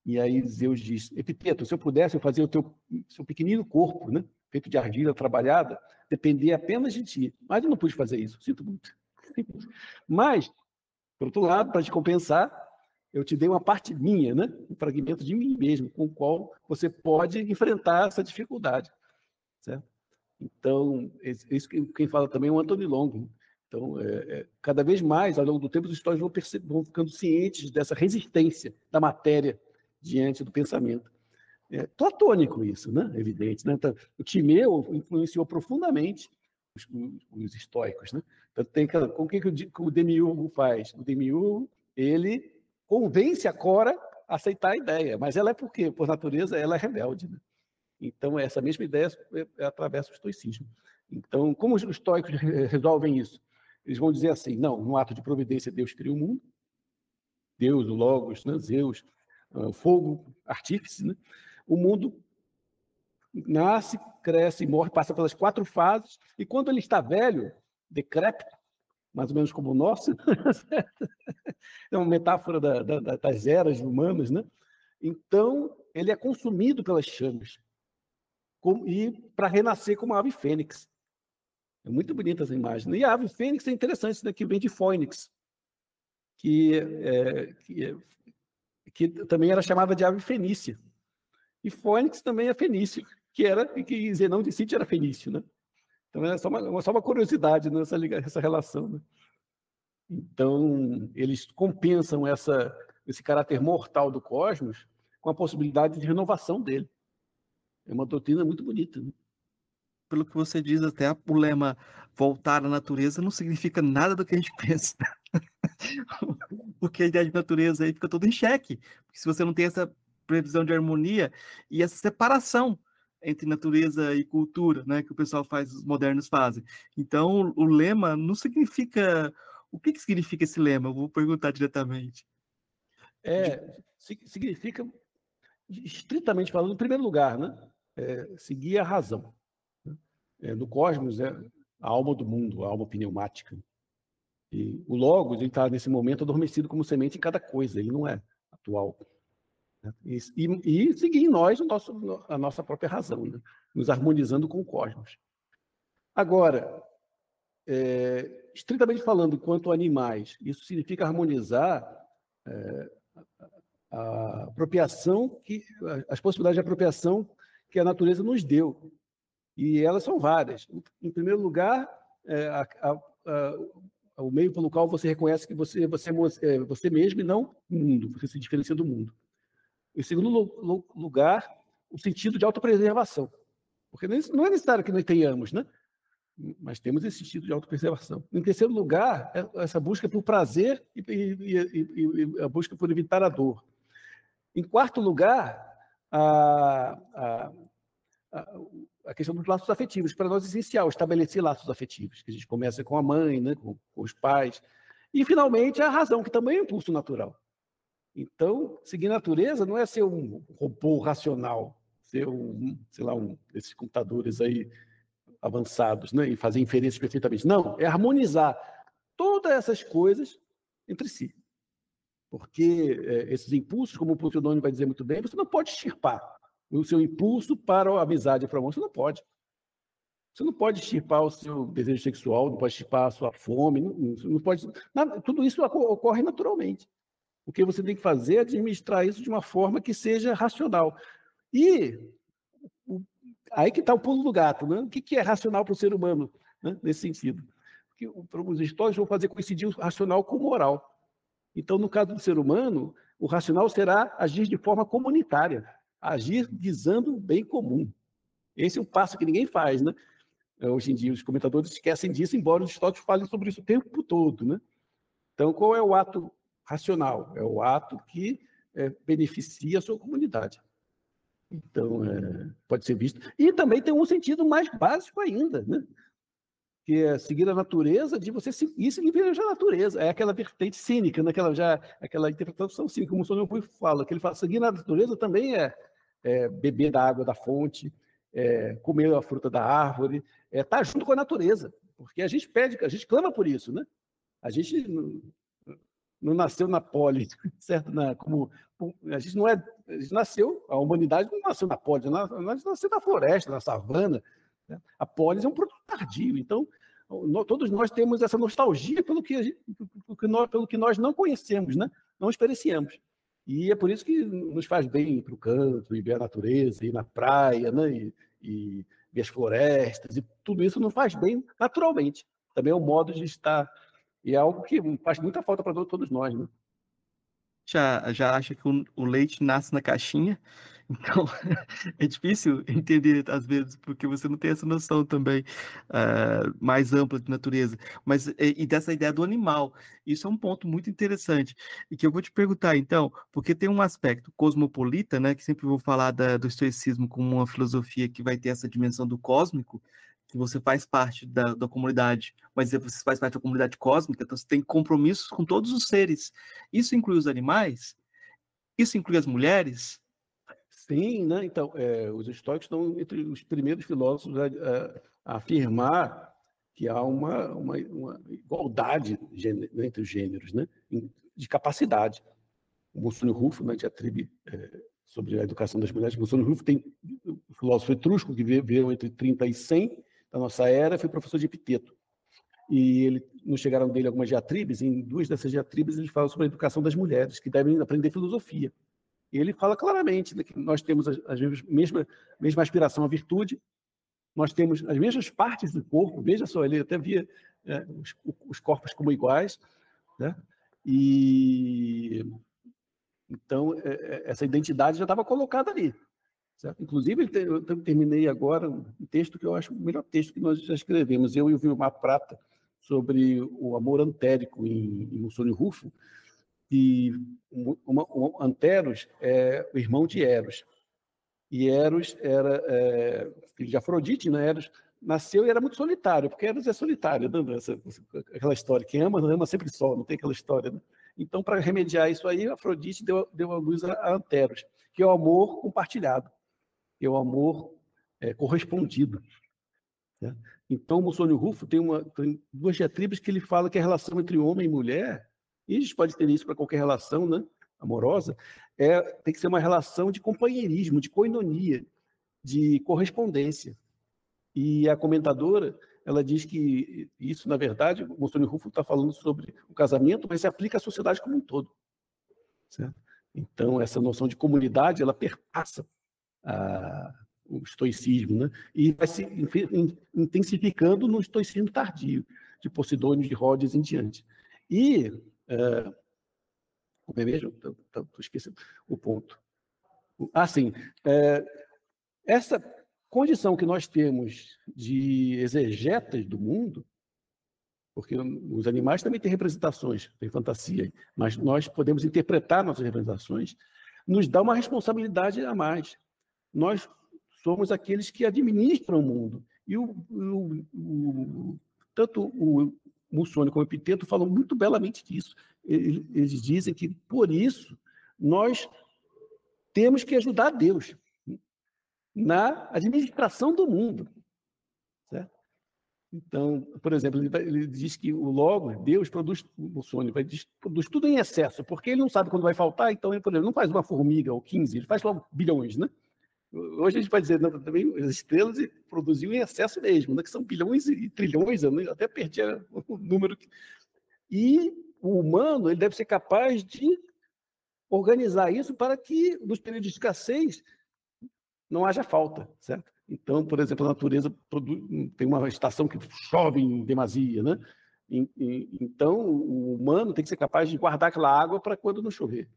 e aí Zeus diz: Epiteto, se eu pudesse, eu fazia o teu seu pequenino corpo, né, feito de argila trabalhada, dependia apenas de ti. Mas eu não pude fazer isso, sinto muito. Mas, por outro lado, para te compensar, eu te dei uma parte minha, né, um fragmento de mim mesmo, com o qual você pode enfrentar essa dificuldade. Certo? Então, isso quem fala também é o Anthony Long. Então, é, é, cada vez mais, ao longo do tempo, os histórios vão, vão ficando cientes dessa resistência da matéria diante do pensamento. É platônico isso, né? evidente. Né? Então, o Timeu influenciou profundamente os, os estoicos. Né? Então, tem com o que, que o Demiurgo faz? O Demiurgo, ele convence a Cora a aceitar a ideia, mas ela é por quê? Por natureza, ela é rebelde. Né? Então, essa mesma ideia é, é atravessa o estoicismo. Então, como os estoicos resolvem isso? Eles vão dizer assim, não, no ato de providência, Deus cria o mundo, Deus, o Logos, né, Zeus, fogo, artífice, né? o mundo nasce, cresce e morre, passa pelas quatro fases, e quando ele está velho, decrépito, mais ou menos como o nosso, é uma metáfora da, da, das eras humanas, né? Então, ele é consumido pelas chamas e para renascer como a ave fênix. É muito bonita essa imagem. E a ave fênix é interessante, isso daqui vem de fônix, que, é, que é que também era chamada de ave fenícia. E Fônix também é fenício, que era que Zenão de Sítio era fenício, né? Então é só uma, só uma curiosidade nessa né, essa relação, né? Então eles compensam essa esse caráter mortal do cosmos com a possibilidade de renovação dele. É uma doutrina muito bonita. Né? Pelo que você diz, até o lema voltar à natureza não significa nada do que a gente pensa porque a ideia de natureza aí fica toda em xeque. Se você não tem essa previsão de harmonia e essa separação entre natureza e cultura, né, que o pessoal faz, os modernos fazem. Então, o lema não significa. O que, que significa esse lema? Eu vou perguntar diretamente. É, significa, estritamente falando, em primeiro lugar, né, é, seguir a razão. Né? É, no cosmos é a alma do mundo, a alma pneumática. E o Logos está, nesse momento, adormecido como semente em cada coisa, ele não é atual. Né? E, e, e seguir em nós nosso, a nossa própria razão, né? nos harmonizando com o cosmos. Agora, é, estritamente falando, quanto animais, isso significa harmonizar é, a apropriação que as possibilidades de apropriação que a natureza nos deu e elas são várias. Em primeiro lugar, é, a, a, a, o meio pelo qual você reconhece que você, você é, é você mesmo e não o mundo, você se diferencia do mundo. Em segundo lugar, o sentido de autopreservação. Porque não é necessário que nós tenhamos, né? Mas temos esse sentido de autopreservação. Em terceiro lugar, é essa busca por prazer e, e, e, e a busca por evitar a dor. Em quarto lugar, a, a, a, a questão dos laços afetivos. Para nós é essencial estabelecer laços afetivos, que a gente começa com a mãe, né, com, com os pais. E, finalmente, a razão, que também é um impulso natural. Então, seguir natureza não é ser um robô racional, ser um, sei lá, um desses computadores aí avançados, né, e fazer inferências perfeitamente. Não, é harmonizar todas essas coisas entre si. Porque é, esses impulsos, como o Plutidônio vai dizer muito bem, você não pode extirpar o seu impulso para a amizade, para o amor, você não pode. Você não pode extirpar o seu desejo sexual, não pode extirpar a sua fome, não, não pode. Nada, tudo isso ocorre naturalmente. O que você tem que fazer é administrar isso de uma forma que seja racional. E o, aí que está o pulo do gato, né? O que, que é racional para o ser humano, né? nesse sentido? Porque os históricos vão fazer coincidir o racional com o moral. Então, no caso do ser humano, o racional será agir de forma comunitária, agir visando o bem comum. Esse é um passo que ninguém faz, né? Hoje em dia, os comentadores esquecem disso, embora os históricos falem sobre isso o tempo todo, né? Então, qual é o ato racional, é o ato que é, beneficia a sua comunidade. Então, é, pode ser visto. E também tem um sentido mais básico ainda, né? que é seguir a natureza de você seguir seguir a natureza. É aquela vertente cínica, naquela já aquela interpretação cínica, como o Sonho Rui fala, que ele fala seguir a natureza também é, é beber da água da fonte, é, comer a fruta da árvore, é estar tá junto com a natureza, porque a gente pede, a gente clama por isso, né? A gente não nasceu na poli, certo? Na, como, a gente não é, a gente nasceu, a humanidade não nasceu na poli, nós nasceu na floresta, na savana. Né? A polis é um produto tardio, então todos nós temos essa nostalgia pelo que, gente, pelo que, nós, pelo que nós não conhecemos, né? não experienciamos. E é por isso que nos faz bem ir para o canto, e ver a natureza, ir na praia, né? e, e ver as florestas, e tudo isso nos faz bem naturalmente. Também é um modo de estar e é algo que faz muita falta para todos nós, né? Já, já acha que o, o leite nasce na caixinha, então é difícil entender às vezes, porque você não tem essa noção também uh, mais ampla de natureza. Mas e, dessa ideia do animal, isso é um ponto muito interessante e que eu vou te perguntar então, porque tem um aspecto cosmopolita, né, que sempre vou falar da, do estoicismo como uma filosofia que vai ter essa dimensão do cósmico, que você faz parte da, da comunidade, mas você faz parte da comunidade cósmica, então você tem compromissos com todos os seres. Isso inclui os animais? Isso inclui as mulheres? Sim, né? Então, é, os estoicos estão entre os primeiros filósofos a, a, a afirmar que há uma, uma, uma igualdade né, entre os gêneros, né? de capacidade. O Mussolini Rufo, né, de atribuir é, sobre a educação das mulheres, Mussolini Rufo tem o filósofo etrusco que viveu entre 30 e 100, da nossa era, foi professor de Epiteto. E ele, nos chegaram dele algumas diatribes, e em duas dessas diatribes ele fala sobre a educação das mulheres, que devem aprender filosofia. E ele fala claramente que nós temos a, a mesma, mesma aspiração à virtude, nós temos as mesmas partes do corpo, veja só, ele até via é, os, os, corpos como iguais, né? e então é, é essa identidade já estava colocada ali. Certo? Inclusive, eu terminei agora um texto que eu acho o melhor texto que nós já escrevemos, eu e o Vilmar Prata, sobre o amor antérico em, em Mussolini Rufo, e uma, uma, Anteros é o irmão de Eros. E Eros era é, filho de Afrodite, né? Eros nasceu e era muito solitário, porque Eros é solitário, né? Essa, aquela história, quem ama, ama sempre só, não tem aquela história, né? Então, para remediar isso aí, Afrodite deu, deu a luz a Anteros, que é o amor compartilhado, é o amor é, correspondido. Né? Então, Mussônio Rufo tem, uma, tem duas diatribas que ele fala que a relação entre homem e mulher, e a gente pode ter isso para qualquer relação né, amorosa, é, tem que ser uma relação de companheirismo, de coinonia, de correspondência. E a comentadora, ela diz que isso, na verdade, o Mussônio Rufo está falando sobre o casamento, mas se aplica à sociedade como um todo. Certo? Então, essa noção de comunidade, ela perpassa a, o estoicismo, né? e vai se intensificando no estoicismo tardio, de Posidônio, de Rhodes em diante. E, é, como é mesmo? Estou esquecendo o ponto. Ah, sim. É, essa condição que nós temos de exegetas do mundo, porque os animais também têm representações, têm fantasia, mas nós podemos interpretar nossas representações, nos dá uma responsabilidade a mais. Nós somos aqueles que administram o mundo. E o, o, o tanto o Mussoni como Epiteto falam muito belamente disso. Eles dizem que, por isso, nós temos que ajudar Deus na administração do mundo. Certo? Então, por exemplo, ele, vai, ele, diz que o logo, Deus, produz, sonho, vai, diz, produz tudo em excesso, porque ele não sabe quando vai faltar, então ele, por exemplo, não faz uma formiga ou 15, ele faz logo bilhões, né? Hoje a gente vai dizer, não, também as estrelas produziam em excesso mesmo, né, que são bilhões e trilhões, eu até perdi o número. E o humano ele deve ser capaz de organizar isso para que, nos períodos de escassez, não haja falta, certo? Então, por exemplo, a natureza produz, tem uma estação que chove em demasia, né? Então, o humano tem que ser capaz de guardar aquela água para quando não chover.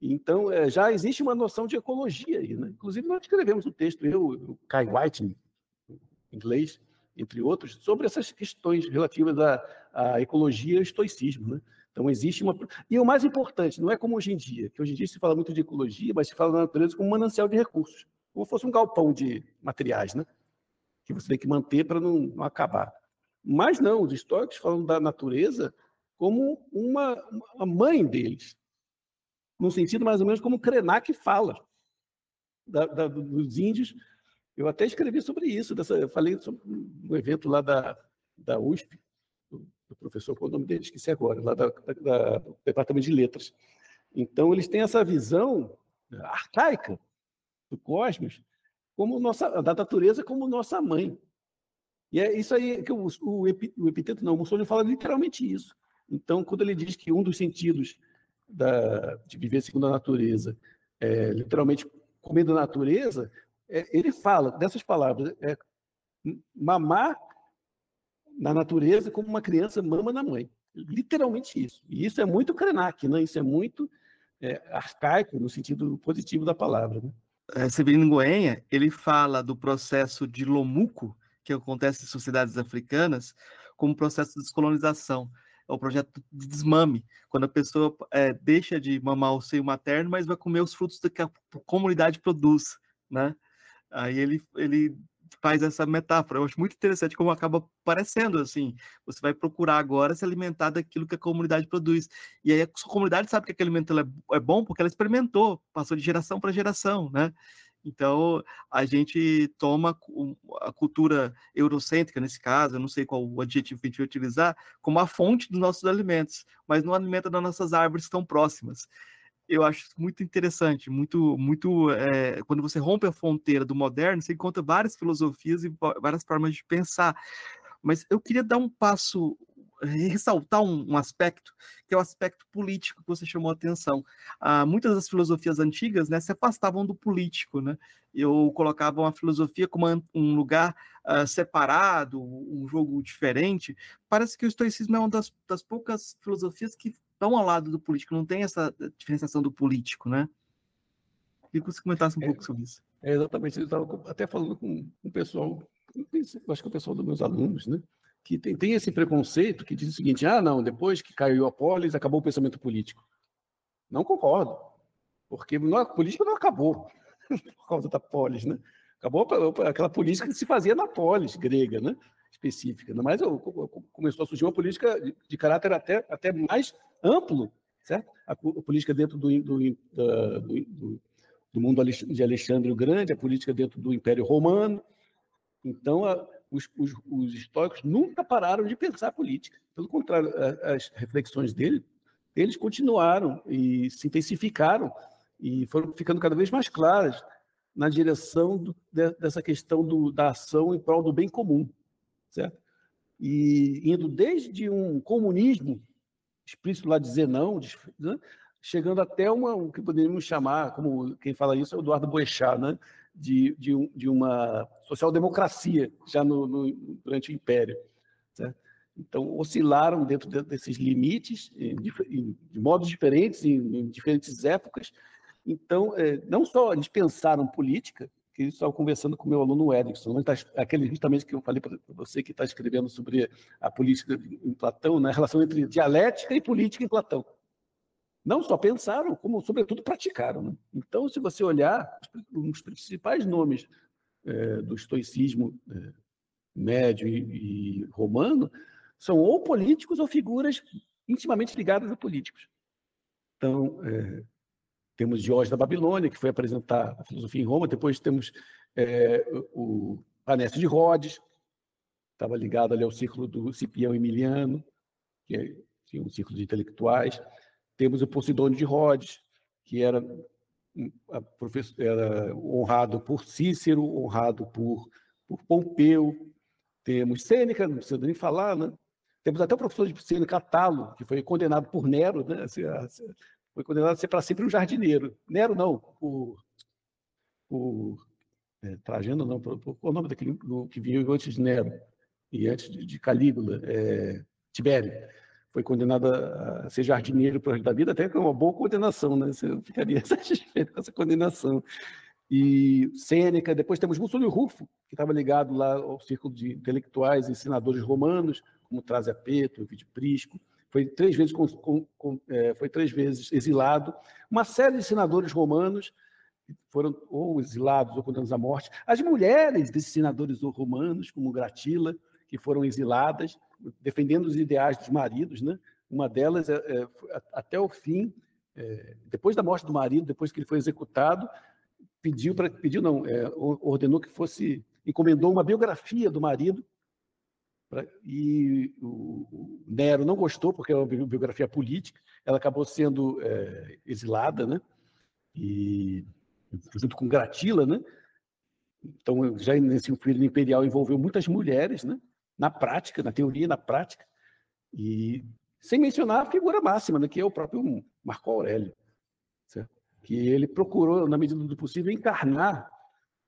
Então, é, já existe uma noção de ecologia aí. Né? Inclusive, nós escrevemos um texto, eu, o Kai White, em inglês, entre outros, sobre essas questões relativas à, à ecologia e ao estoicismo. Né? Então, existe uma. E o mais importante, não é como hoje em dia, que hoje em dia se fala muito de ecologia, mas se fala da natureza como um manancial de recursos, como fosse um galpão de materiais, né? que você tem que manter para não, não acabar. Mas não, os históricos falam da natureza como uma, uma mãe deles, num sentido mais ou menos como Krenak fala da, da, dos índios. Eu até escrevi sobre isso, dessa, falei sobre um evento lá da, da USP, do, do professor, qual é o nome dele? Esqueci agora, lá da, da, do Departamento de Letras. Então, eles têm essa visão arcaica do cosmos como nossa, da natureza como nossa mãe. E é isso aí que o, o, o epiteto, não, o Mussolini fala literalmente isso. Então, quando ele diz que um dos sentidos da, de viver segundo a natureza, é, literalmente comendo a natureza, é, ele fala dessas palavras, é, mamar na natureza como uma criança mama na mãe. Literalmente isso. E isso é muito Krenak, né? isso é muito é, arcaico no sentido positivo da palavra. Né? É, Severino Goenha, ele fala do processo de Lomuco, que acontece em sociedades africanas, como processo de descolonização é o projeto de desmame, quando a pessoa é, deixa de mamar o seio materno, mas vai comer os frutos que a comunidade produz, né? Aí ele, ele faz essa metáfora. Eu acho muito interessante como acaba parecendo assim. Você vai procurar agora se alimentar daquilo que a comunidade produz. E aí a sua comunidade sabe que aquele alimento é, é bom porque ela experimentou, passou de geração para geração, né? Então, a gente toma a cultura eurocêntrica, nesse caso, eu não sei qual o adjetivo que a gente vai utilizar, como a fonte dos nossos alimentos, mas não alimenta das nossas árvores tão próximas. Eu acho muito interessante, muito, muito. É, quando você rompe a fronteira do moderno, você encontra várias filosofias e várias formas de pensar. Mas eu queria dar um passo ressaltar um, um, aspecto, que é o aspecto político que você chamou a atenção. Ah, muitas das filosofias antigas né, se afastavam do político, né? Eu colocava a filosofia como um lugar uh, separado, um jogo diferente. Parece que o estoicismo é uma das, das poucas filosofias que estão ao lado do político, não tem essa diferenciação do político, né? Queria que você comentasse um é, pouco sobre isso. É exatamente, eu estava até falando com o pessoal, acho que o pessoal dos meus alunos, né? Que tem, tem, esse preconceito que diz o seguinte: ah, não, depois que caiu a polis, acabou o pensamento político. Não concordo, porque a política não acabou. por causa da polis, né? Acabou aquela política que se fazia na polis grega, né? Específica. Mas começou a surgir uma política de, caráter até, até mais amplo, certo? A, a política dentro do, do, do, do, mundo de Alexandre o Grande, a política dentro do Império Romano. Então, a, os, os, os históricos nunca pararam de pensar política. Pelo contrário, as reflexões dele, eles continuaram e se intensificaram e foram ficando cada vez mais claras na direção do, dessa questão do, da ação em prol do bem comum, certo? E indo desde um comunismo explícito lá dizer não, né? chegando até uma, o que poderíamos chamar, como quem fala isso é o Eduardo Boechat, né? De, de, um, de uma social-democracia já no, no, durante o Império. Certo? Então, oscilaram dentro desses limites, de, de modos diferentes, em, em, diferentes épocas. Então, é, não só eles pensaram política, que eu estava conversando com meu aluno Erickson, né, tá, aquele justamente que eu falei para você que está escrevendo sobre a política em Platão, né, a relação entre dialética e política em Platão não só pensaram, como, sobretudo, praticaram. Né? Então, se você olhar, os principais nomes é, do estoicismo é, médio e, e, romano são ou políticos ou figuras intimamente ligadas a políticos. Então, é, temos Diógenes da Babilônia, que foi apresentar a filosofia em Roma, depois temos é, o Panécio de Rhodes, estava ligado ali ao círculo do Cipião Emiliano, que é, um círculo de intelectuais. Temos o Posidônio de Rhodes, que era, era honrado por Cícero, honrado por, por Pompeu. Temos Sêneca, não precisa nem falar, né? Temos até o professor de Sêneca Catalo, que foi condenado por Nero, né? Foi condenado a ser para sempre um jardineiro. Nero não, por, por é, Trajano não, por, por, qual o nome daquele que veio antes de Nero e antes de, de Calígula, é, Tibério foi condenado a ser jardineiro para da vida, até com uma boa condenação, né? Você ficaria satisfeito com essa condenação. E Sêneca, depois temos Mussolini Rufo, que estava ligado lá ao círculo de intelectuais e senadores romanos, como Trazia Peto, Ovidio Prisco, foi três vezes com, com, é, foi três vezes exilado. Uma série de senadores romanos foram ou exilados ou condenados à morte. As mulheres desses senadores romanos, como Gratila, que foram exiladas, defendendo os ideais dos maridos, né? Uma delas, é, é, até o fim, é, depois da morte do marido, depois que ele foi executado, pediu para pediu não, é, ordenou que fosse encomendou uma biografia do marido pra, e o, Nero não gostou porque é uma biografia política, ela acabou sendo é, exilada, né? E junto com Gratila, né? Então já nesse período imperial envolveu muitas mulheres, né? Na prática, na teoria, na prática, e sem mencionar a figura máxima, né, que é o próprio Marco Aurélio, certo? que ele procurou, na medida do possível, encarnar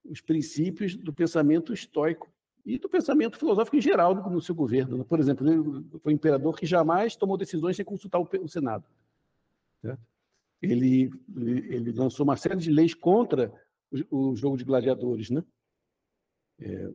os princípios do pensamento estoico e do pensamento filosófico em geral no seu governo. Né? Por exemplo, ele foi um imperador que jamais tomou decisões sem consultar o Senado. Certo? Ele, ele lançou uma série de leis contra o, jogo de gladiadores, né? É,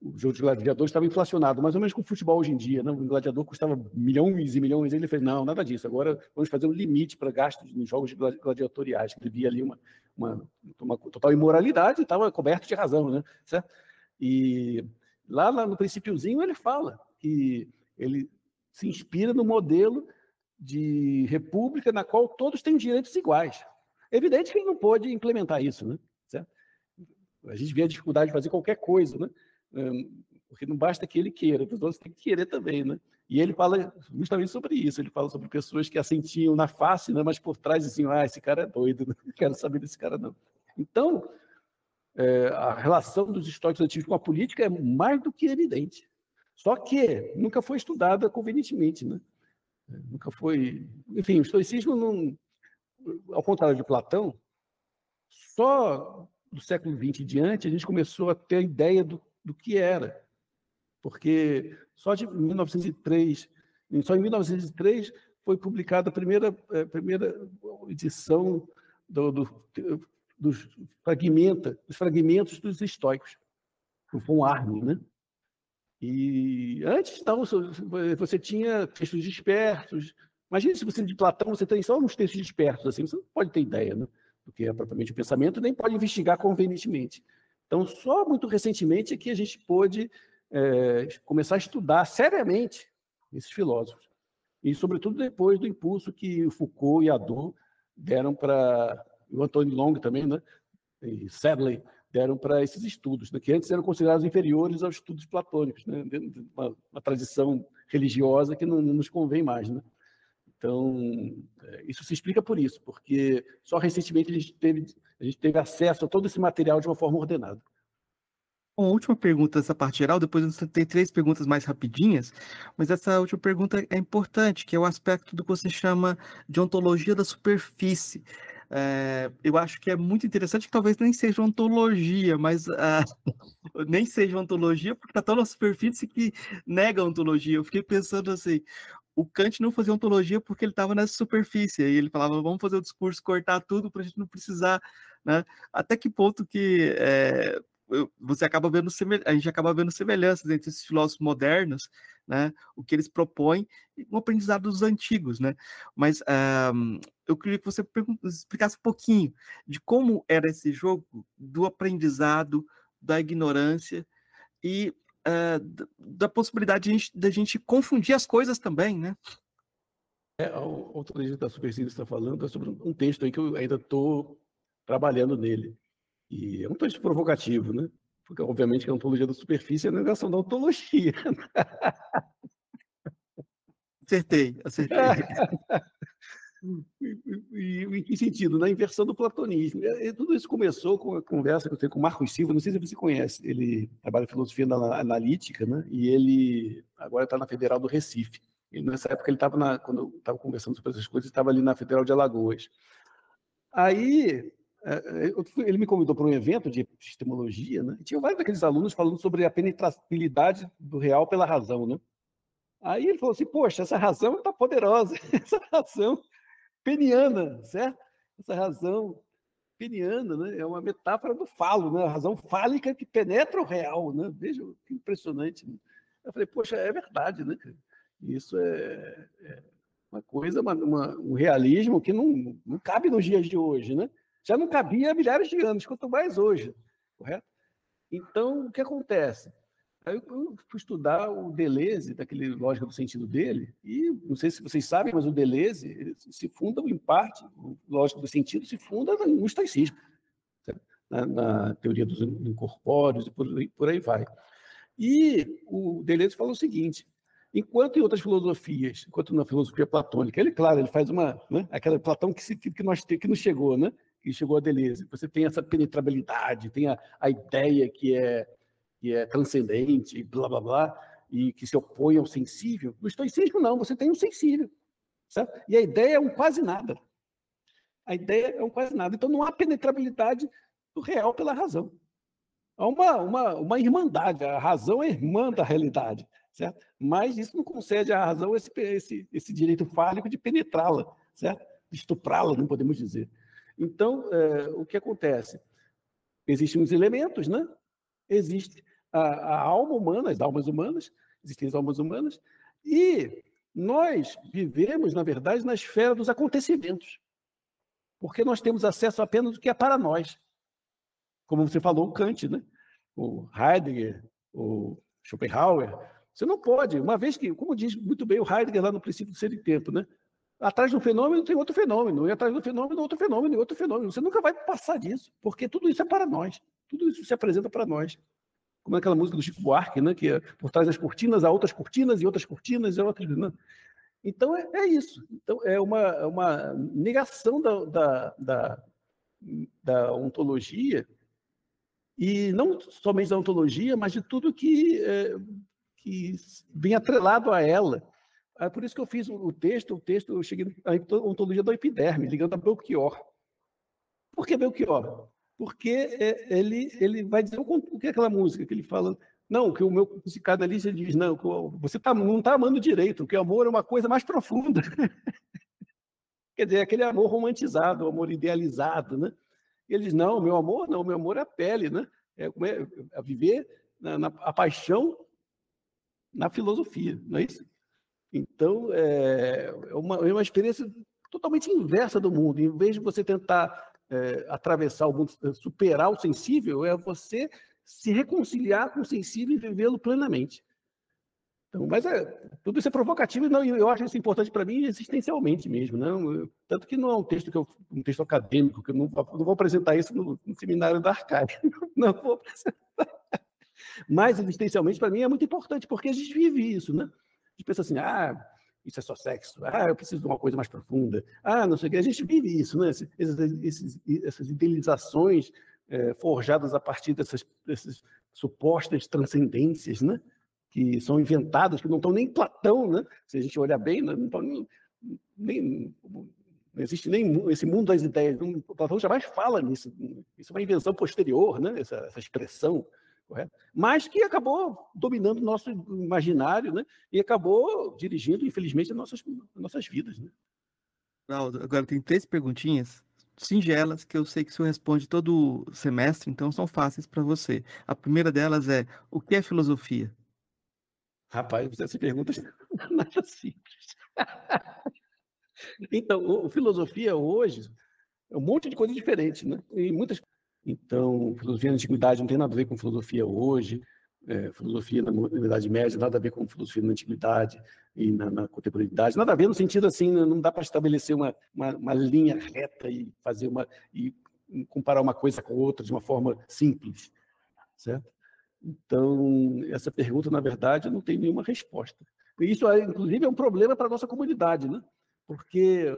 o jogo de gladiador estava inflacionado, mais ou menos com o futebol hoje em dia. Né? O gladiador custava milhões e milhões. Ele fez, não, nada disso. Agora vamos fazer um limite para gastos nos jogos gladiatoriais. Ele via ali uma, uma, uma total imoralidade e estava coberto de razão. Né? Certo? E lá, lá no princípiozinho ele fala que ele se inspira no modelo de república na qual todos têm direitos iguais. Evidente que ele não pôde implementar isso, né? Certo? A gente vê a dificuldade de fazer qualquer coisa, né? Porque não basta que ele queira, os outros têm que querer também, né? E ele fala justamente sobre isso, ele fala sobre pessoas que assentiam na face, né, mas por trás diziam, ah, esse cara é doido, não quero saber desse cara não. Então, é, a relação dos estoicos antigos com a política é mais do que evidente. Só que nunca foi estudada convenientemente, né? Nunca foi... Enfim, o estoicismo, não, ao contrário de Platão, só do século XX em diante a gente começou a ter a ideia do do que era. Porque só de 1903, só em 1903 foi publicada a primeira, a eh, primeira edição do, do, dos, fragmenta, dos fragmentos dos estoicos, o von Arnim, né? E antes, então, você tinha textos dispersos. Imagina se você de Platão você tem só uns textos dispersos, assim, você não pode ter ideia, né? do que é propriamente o pensamento, nem pode investigar convenientemente. Então, só muito recentemente é que a gente pôde é, começar a estudar seriamente esses filósofos. E, sobretudo, depois do impulso que Foucault e Adorno deram para. o Antônio Long também, né? E Sadley deram para esses estudos, né? que antes eram considerados inferiores aos estudos platônicos, né? uma, uma tradição religiosa que não, não nos convém mais. Né? Então, é, isso se explica por isso, porque só recentemente a gente teve, a gente teve acesso a todo esse material de uma forma ordenada. Uma última pergunta dessa parte geral, depois tenho três perguntas mais rapidinhas, mas essa última pergunta é importante, que é o aspecto do que você chama de ontologia da superfície. É, eu acho que é muito interessante que talvez nem seja ontologia, mas uh, nem seja ontologia, porque está tão na superfície que nega a ontologia. Eu fiquei pensando assim, o Kant não fazia ontologia porque ele estava nessa superfície, e ele falava, vamos fazer o discurso, cortar tudo para a gente não precisar, né? Até que ponto que é, você acaba vendo a gente acaba vendo semelhanças entre esses filósofos modernos, né? O que eles propõem e o aprendizado dos antigos, né? Mas um, eu queria que você explicasse um pouquinho de como era esse jogo do aprendizado, da ignorância e uh, da possibilidade da gente, gente confundir as coisas também, né? É, a ontologia da superfície está falando é sobre um texto aí que eu ainda estou trabalhando nele. E é um texto provocativo, né? Porque, obviamente, a ontologia da superfície é a negação da ontologia. Acertei, acertei. E, e, em que sentido? Na inversão do platonismo. E, tudo isso começou com a conversa que eu tenho com o Marcos Silva, não sei se você conhece, ele trabalha em filosofia analítica, né? e ele agora está na Federal do Recife. Ele, nessa época, ele estava, quando eu estava conversando sobre essas coisas, estava ali na Federal de Alagoas. Aí, é, é, ele me convidou para um evento de epistemologia, né? e tinha vários daqueles alunos falando sobre a penetrabilidade do real pela razão, né? Aí ele falou assim, poxa, essa razão está poderosa, essa razão peniana, certo? Essa razão peniana, né? É uma metáfora do falo, né? A razão fálica que penetra o real, né? Veja que impressionante. Né? Eu falei, poxa, é verdade, né? Isso é, é uma coisa, uma, uma, um realismo que não, não cabe nos dias de hoje, né? Já não cabia há milhares de anos, quanto mais hoje, correto? Então, o que acontece? Aí eu fui estudar o Deleuze, daquele lógica do sentido dele, e não sei se vocês sabem, mas o Deleuze se funda em parte, o lógica do sentido se funda no estoicismo, na, na, teoria dos incorpóreos e por, por aí vai. E o Deleuze fala o seguinte: enquanto em outras filosofias, enquanto na filosofia platônica, ele, claro, ele faz uma, né, aquela Platão que, se, que, nós, que nos chegou, né, que chegou a Deleuze, você tem essa penetrabilidade, tem a, a ideia que é que é transcendente, blá blá blá, e que se opõe ao sensível. No estoicismo, não, você tem um sensível. Certo? E a ideia é um quase nada. A ideia é um quase nada. Então não há penetrabilidade do real pela razão. Há uma, uma, uma irmandade. A razão é irmã da realidade. Certo? Mas isso não concede à razão esse, esse, esse direito fálico de penetrá-la, certo? De estuprá-la, não podemos dizer. Então, é, o que acontece? Existem os elementos, né? existe a, a alma humana, as almas humanas, existem as almas humanas, e nós vivemos, na verdade, na esfera dos acontecimentos, porque nós temos acesso apenas do que é para nós. Como você falou, o Kant, né? o Heidegger, o Schopenhauer. Você não pode, uma vez que, como diz muito bem o Heidegger lá no princípio do ser e tempo, né? atrás de um fenômeno tem outro fenômeno, e atrás do fenômeno, outro fenômeno, e outro fenômeno. Você nunca vai passar disso, porque tudo isso é para nós. Tudo isso se apresenta para nós. Como é aquela música do Chico Buarque, né? que é, por trás das cortinas há outras cortinas e outras cortinas e outras. Né? Então é, é, isso. Então é uma, é uma negação da, da, da, da, ontologia, e não somente da ontologia, mas de tudo que, é, que vem atrelado a ela. É por isso que eu fiz o texto, o texto, eu cheguei à ontologia do epiderme, ligando a Belchior. Por que Belchior? Porque é, ele, ele vai dizer o que é aquela música que ele fala. Não, que o meu psicanalista diz, não, você tá, não está amando direito, que o amor é uma coisa mais profunda. Quer dizer, aquele amor romantizado, o amor idealizado, né? E ele diz, não, meu amor não, meu amor é a pele, né? É, é, é viver na, na, a paixão na filosofia, não é isso? Então, é, é uma, é uma experiência totalmente inversa do mundo. Em vez de você tentar é, atravessar o mundo, superar o sensível, é você se reconciliar com o sensível e vivê-lo plenamente. Então, mas é, tudo isso é provocativo e não, eu acho isso importante para mim existencialmente mesmo. Não? Eu, tanto que não é um texto que eu, um texto acadêmico, que eu não, não vou apresentar isso no, no seminário da Arcai. Não vou apresentar. Mas existencialmente para mim é muito importante, porque a gente vive isso, né? A gente pensa assim, ah, isso é só sexo, ah, eu preciso de uma coisa mais profunda, ah, não sei o que. A gente vive isso, né? Esses, esses, essas idealizações é, forjadas a partir dessas, dessas supostas transcendências, né? que são inventadas, que não estão nem Platão, né? se a gente olhar bem, né? não, nem, nem, não existe nem esse mundo das ideias. Platão jamais fala nisso. Isso é uma invenção posterior, né? essa, essa expressão. Correto? Mas que acabou dominando o nosso imaginário né? e acabou dirigindo, infelizmente, as nossas, as nossas vidas. Né? Aldo, agora tem três perguntinhas singelas que eu sei que o senhor responde todo semestre, então são fáceis para você. A primeira delas é: o que é filosofia? Rapaz, essa pergunta nada simples. então, o, filosofia hoje é um monte de coisas diferentes, né? E muitas. Então, filosofia na antiguidade não tem nada a ver com filosofia hoje. É, filosofia na, Idade Média, nada a ver com filosofia na antiguidade e na, na contemporaneidade, nada a ver no sentido assim, né? não dá para estabelecer uma, uma, uma, linha reta e fazer uma e comparar uma coisa com outra de uma forma simples, certo? Então, essa pergunta, na verdade, não tem nenhuma resposta. Isso, é, inclusive, é um problema para a nossa comunidade, né? Porque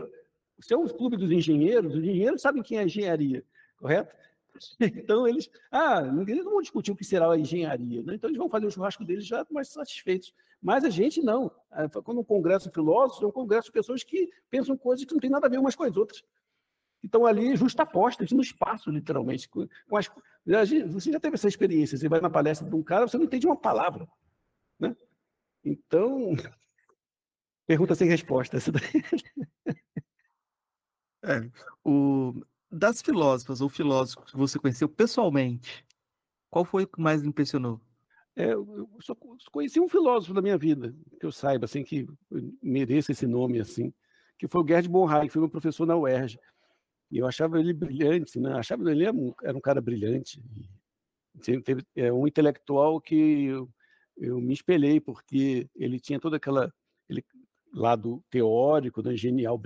se é um clube dos engenheiros, os engenheiros sabem quem é engenharia, correto? Então, eles, ah, eles não vão discutir o que será a engenharia, né? então eles vão fazer o churrasco deles já mais satisfeitos. Mas a gente não. É, quando um congresso de filósofos, é um congresso de pessoas que pensam coisas que não têm nada a ver umas com as outras que estão ali justapostas no espaço, literalmente. Com, as, você já teve essa experiência, você vai na palestra de um cara, você não entende uma palavra. Né? Então, pergunta sem resposta. É, o, das filósofas ou filósofos que você conheceu pessoalmente, qual foi o que mais impressionou? É, eu só conheci um filósofo da minha vida, que eu saiba, assim, que mereça esse nome, assim, que foi o Gerd Bonhai, que foi meu professor na UERJ. E eu achava ele brilhante, né? Achava ele era um, era um cara brilhante. Teve, é um intelectual que eu, eu, me espelhei, porque ele tinha toda aquela ele, lado teórico, né? genial,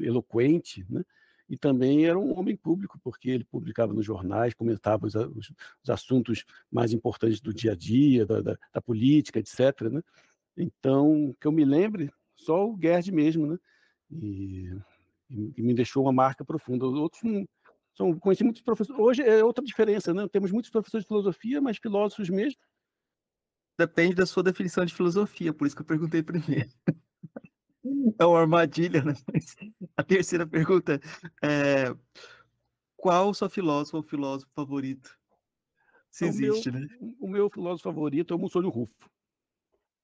eloquente, né? E também era um homem público, porque ele publicava nos jornais, comentava os, os, os assuntos mais importantes do dia a dia, da, da, da, política, etc. Né? Então, que eu me lembre, só o Gerd mesmo, né? E e me deixou uma marca profunda. Outros não, são, conheci muitos professores. Hoje é outra diferença, né? Temos muitos professores de filosofia, mas filósofos mesmo. Depende da sua definição de filosofia, por isso que eu perguntei primeiro. É uma armadilha, né? A terceira pergunta é: qual o seu filósofo ou filósofo favorito? Se existe, o meu, né? O meu filósofo favorito é o Mussolio Rufo,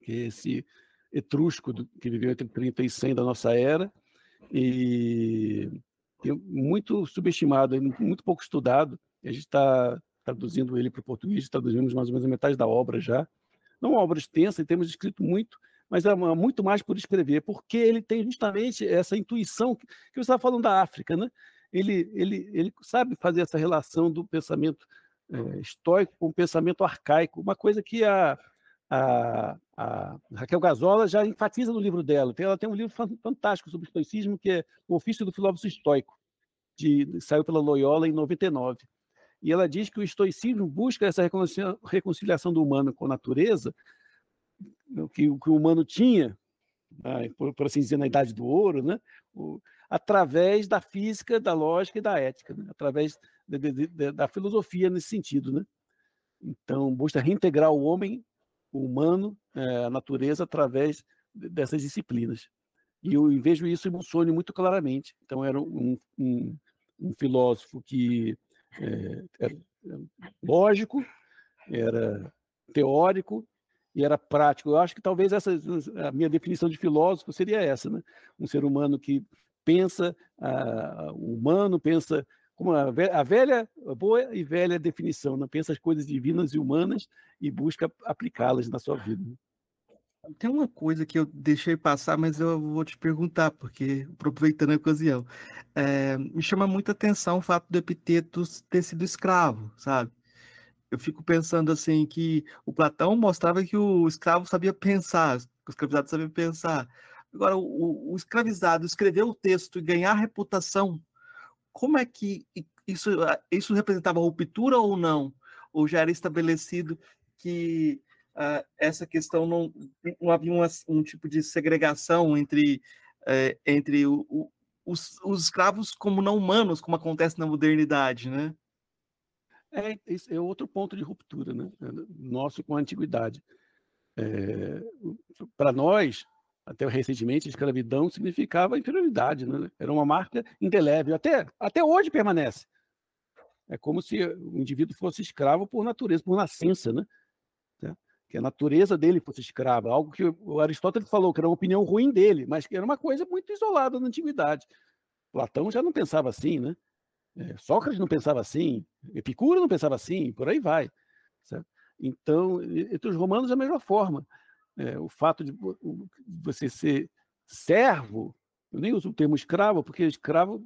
que é esse etrusco do, que viveu entre 30 e 100 da nossa era, e muito subestimado, muito pouco estudado. A gente está traduzindo ele para o português, traduzimos mais ou menos a metade da obra já. Não uma obra extensa, temos escrito muito, mas é muito mais por escrever, porque ele tem justamente essa intuição que, que você estava falando da África, né? Ele, ele, ele sabe fazer essa relação do pensamento é, estoico com o pensamento arcaico, uma coisa que a, a, a Raquel Gazola já enfatiza no livro dela. Ela tem um livro fantástico sobre estoicismo, que é O Ofício do Filósofo Estoico, de, saiu pela Loyola em 99. E ela diz que o estoicismo busca essa reconciliação do humano com a natureza, que, que o humano tinha, né, por, por, assim dizer, na Idade do Ouro, né? O, através da física, da lógica e da ética, né? através de, de, de, da filosofia nesse sentido. Né? Então, busca reintegrar o homem o humano, é, a natureza, através dessas disciplinas. E eu vejo isso em Mussolini muito claramente. Então, era um, um, um filósofo que é, era lógico, era teórico e era prático. Eu acho que talvez essa a minha definição de filósofo seria essa, né? Um ser humano que pensa uh, humano, pensa como a velha, a boa e velha definição, né? pensa as coisas divinas e humanas e busca aplicá-las na sua vida. Tem uma coisa que eu deixei passar, mas eu vou te perguntar, porque aproveitando a ocasião, é, me chama muita atenção o fato do Epiteto ter sido escravo, sabe? Eu fico pensando assim que o Platão mostrava que o escravo sabia pensar, o escravizado sabia pensar. Agora, o, o escravizado escrever o texto e ganhar reputação, como é que isso, isso representava ruptura ou não? Ou já era estabelecido que uh, essa questão não, não havia uma, um tipo de segregação entre, uh, entre o, o, os, os escravos como não humanos, como acontece na modernidade, né? É, esse é outro ponto de ruptura, né? Nosso com a antiguidade. É, Para nós, até recentemente, a escravidão significava inferioridade, né? Era uma marca indelével. Até, até hoje permanece. É como se o indivíduo fosse escravo por natureza, por nascença, né? que a natureza dele fosse escrava, algo que o Aristóteles falou que era uma opinião ruim dele, mas que era uma coisa muito isolada na antiguidade. Platão já não pensava assim, né? É, Sócrates não pensava assim, Epicuro não pensava assim, por aí vai. Certo? Então, entre os romanos, da mesma forma. É, o fato de você ser servo, eu nem uso o termo escravo, porque escravo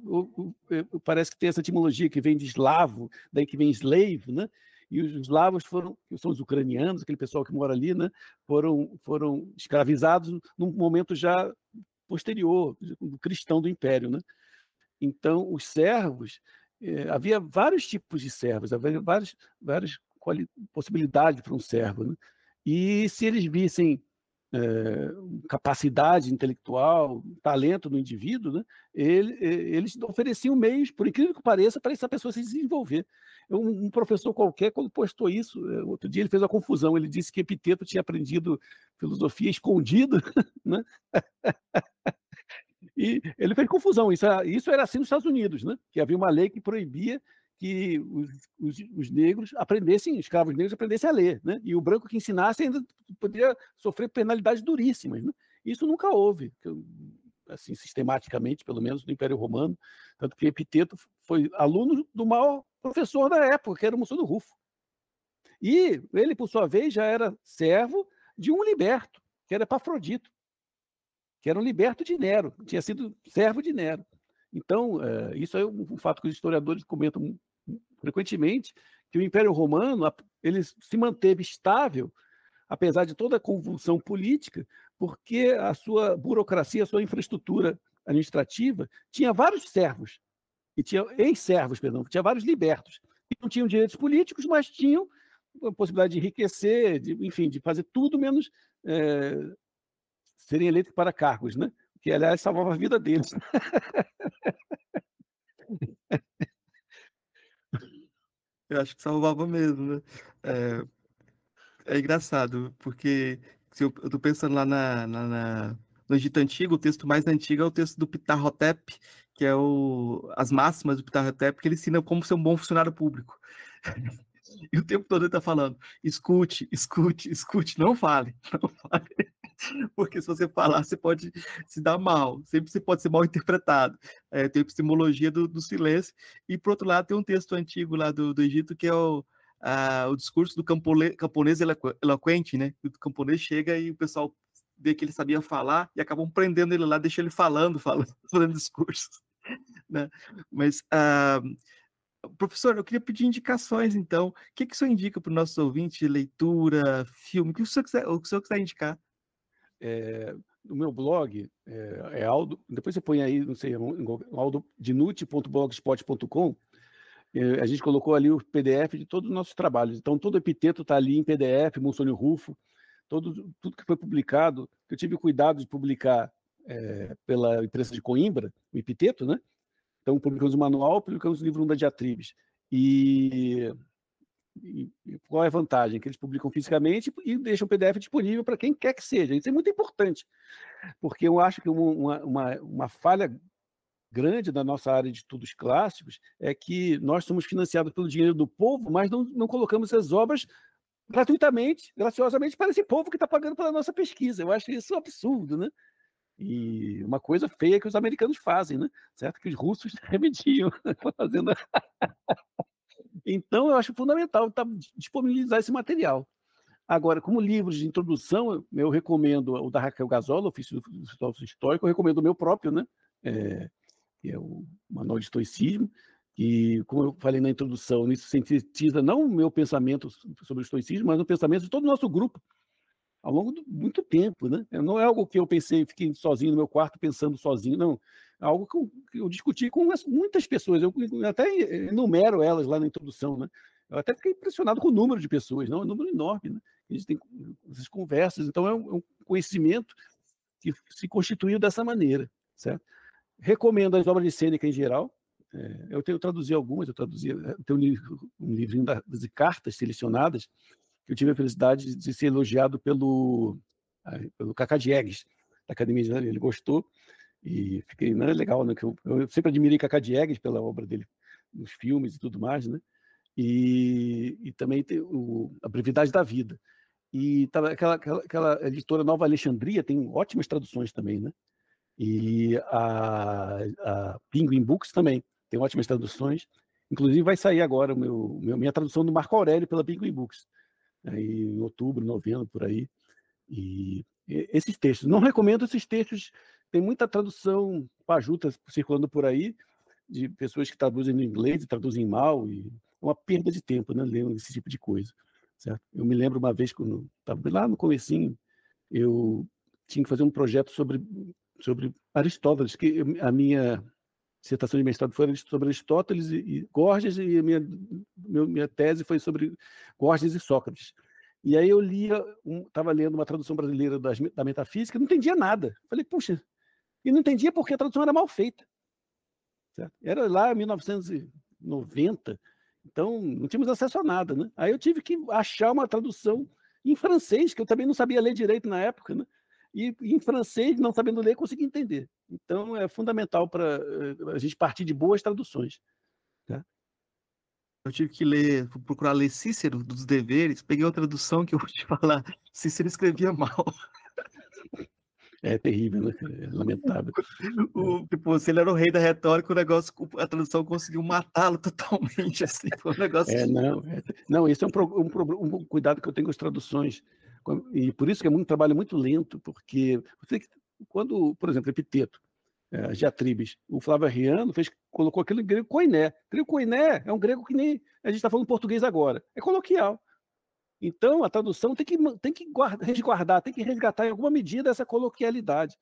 parece que tem essa etimologia que vem de eslavo, daí que vem slave, né? e os eslavos foram, que são os ucranianos, aquele pessoal que mora ali, né, foram, foram escravizados num momento já posterior, cristão do império. Né? Então, os servos, eh, havia vários tipos de servos, havia várias, várias possibilidades para um servo. Né? E se eles vissem é, capacidade intelectual, talento no indivíduo, né, ele, eles ofereciam meios, por incrível que pareça, para essa pessoa se desenvolver. Um, um, professor qualquer, quando postou isso, outro dia ele fez uma confusão, ele disse que Epiteto tinha aprendido filosofia escondida, né? e ele fez confusão, isso era, isso era assim nos Estados Unidos, né? que havia uma lei que proibia que os, os, os, negros aprendessem, escravos negros aprendessem a ler, né? E o branco que ensinasse ainda poderia sofrer penalidades duríssimas, né? Isso nunca houve, assim, sistematicamente, pelo menos no Império Romano, tanto que Epiteto foi aluno do maior professor da época, que era o Mussolino Rufo. E ele, por sua vez, já era servo de um liberto, que era Epafrodito, que era um liberto de Nero, tinha sido servo de Nero. Então, é, isso é um fato que os historiadores comentam frequentemente que o Império Romano ele se manteve estável apesar de toda a convulsão política, porque a sua burocracia, a sua infraestrutura administrativa tinha vários servos e tinha ex-servos, perdão, tinha vários libertos que não tinham direitos políticos, mas tinham a possibilidade de enriquecer, de, enfim, de fazer tudo menos é, serem eleitos para cargos, né? Que aliás salvava a vida deles. Eu acho que salvava mesmo, né? É, é engraçado, porque se eu, eu tô pensando lá na, na, na, no Egito Antigo, o texto mais antigo é o texto do Ptahotep, que é o, as máximas do Ptahotep, que ele ensina como ser um bom funcionário público. E o tempo todo ele está falando: escute, escute, escute, não fale, não fale. Porque se você falar, você pode se dar mal, sempre você pode ser mal interpretado. É, tem a epistemologia do, do, silêncio. E, por outro lado, tem um texto antigo lá do, do Egito que é o, a, o discurso do campole, camponês eloquente, né? O camponês chega e o pessoal vê que ele sabia falar e acabam prendendo ele lá, deixa ele falando, falando, fazendo discursos. Né? Mas, uh, professor, eu queria pedir indicações, então. O que, que o senhor indica para os nossos ouvintes? Leitura, filme? O que o senhor quiser, o que o senhor quiser indicar? É, no meu blog, é, é, Aldo, depois você põe aí, não sei, aldodinute.blogspot.com, é, a gente colocou ali o PDF de todos os nossos trabalhos. Então, todo o epiteto está ali em PDF, Monsanto Rufo, todo, tudo que foi publicado, eu tive cuidado de publicar é, pela imprensa de Coimbra, o epiteto, né? Então, publicamos o manual, publicamos o livro 1 da Diatribes. E qual é a vantagem? Que eles publicam fisicamente e deixam o PDF disponível para quem quer que seja. Isso é muito importante, porque eu acho que uma, uma, uma falha grande da nossa área de estudos clássicos é que nós somos financiados pelo dinheiro do povo, mas não, não colocamos as obras gratuitamente, graciosamente para esse povo que está pagando pela nossa pesquisa. Eu acho isso um absurdo, né? E uma coisa feia que os americanos fazem, né? Certo? Que os russos remediam fazendo então, eu acho fundamental tá, disponibilizar esse material. Agora, como livros de introdução, eu recomendo o da Raquel Gazola, Ofício do Filósofo Histórico, eu recomendo o meu próprio, né? É, que é o Manual de Estoicismo, que, como eu falei na introdução, isso sintetiza não o meu pensamento sobre o estoicismo, mas o pensamento de todo o nosso grupo, ao longo de muito tempo, né? Não é algo que eu pensei, fiquei sozinho no meu quarto pensando sozinho, não. É algo que eu, que eu discuti com muitas pessoas, eu até enumero elas lá na introdução, né? Eu até fiquei impressionado com o número de pessoas, não? É um número enorme, né? A gente tem essas conversas, então é um, é um conhecimento que se constituiu dessa maneira, certo? Recomendo as obras de Sêneca em geral. É, eu tenho traduzido algumas, eu traduzi eu tenho um, um livrinho de cartas selecionadas, que eu tive a felicidade de ser elogiado pelo, pelo Cacá Diegues, da Academia de Ele gostou, e fiquei né, legal, né? Que eu, eu sempre admirei Cacá Diegues pela obra dele nos filmes e tudo mais, né? E, e também o, A Brevidade da Vida. E tá, aquela, aquela, aquela editora Nova Alexandria tem ótimas traduções também, né? E a, a Penguin Books também tem ótimas traduções. Inclusive vai sair agora meu, minha tradução do Marco Aurélio pela Penguin Books, aí, em outubro, novembro, por aí. E esses textos, não recomendo esses textos, tem muita tradução pajuta circulando por aí, de pessoas que traduzem no inglês e traduzem mal, e é uma perda de tempo, né, lendo esse tipo de coisa, certo? Eu me lembro uma vez, quando estava lá no comecinho, eu tinha que fazer um projeto sobre, sobre Aristóteles, que a minha dissertação de mestrado foi sobre Aristóteles e, e Gorgias, e a minha, minha tese foi sobre Gorgias e Sócrates. E aí eu lia, estava um, lendo uma tradução brasileira das, da metafísica, não entendia nada. Falei, puxa, e não entendia porque a tradução era mal feita. Certo? Era lá em 1990, então não tínhamos acesso a nada. Né? Aí eu tive que achar uma tradução em francês, que eu também não sabia ler direito na época. Né? e em francês, não sabendo ler, consegui entender. Então, é fundamental para eh, a gente partir de boas traduções. Tá? Eu tive que ler, procurar ler Cícero dos deveres, peguei uma tradução que eu vou te falar, Cícero escrevia mal. É terrível, né? É lamentável. O, tipo, se ele era o rei da retórica, o negócio, a tradução conseguiu matá-lo totalmente, assim, foi um negócio... É, não, é, não, isso é um, um, um, cuidado que eu tenho com as traduções, e por isso que é um trabalho muito lento, porque quando, por exemplo, Epiteto, é, Diatribes, o Flávio Arriano fez, colocou aquilo em grego koiné. Grego koiné é um grego que nem a gente está falando português agora, é coloquial. Então, a tradução tem que, tem que guarda, resguardar, tem que resgatar em alguma medida essa coloquialidade,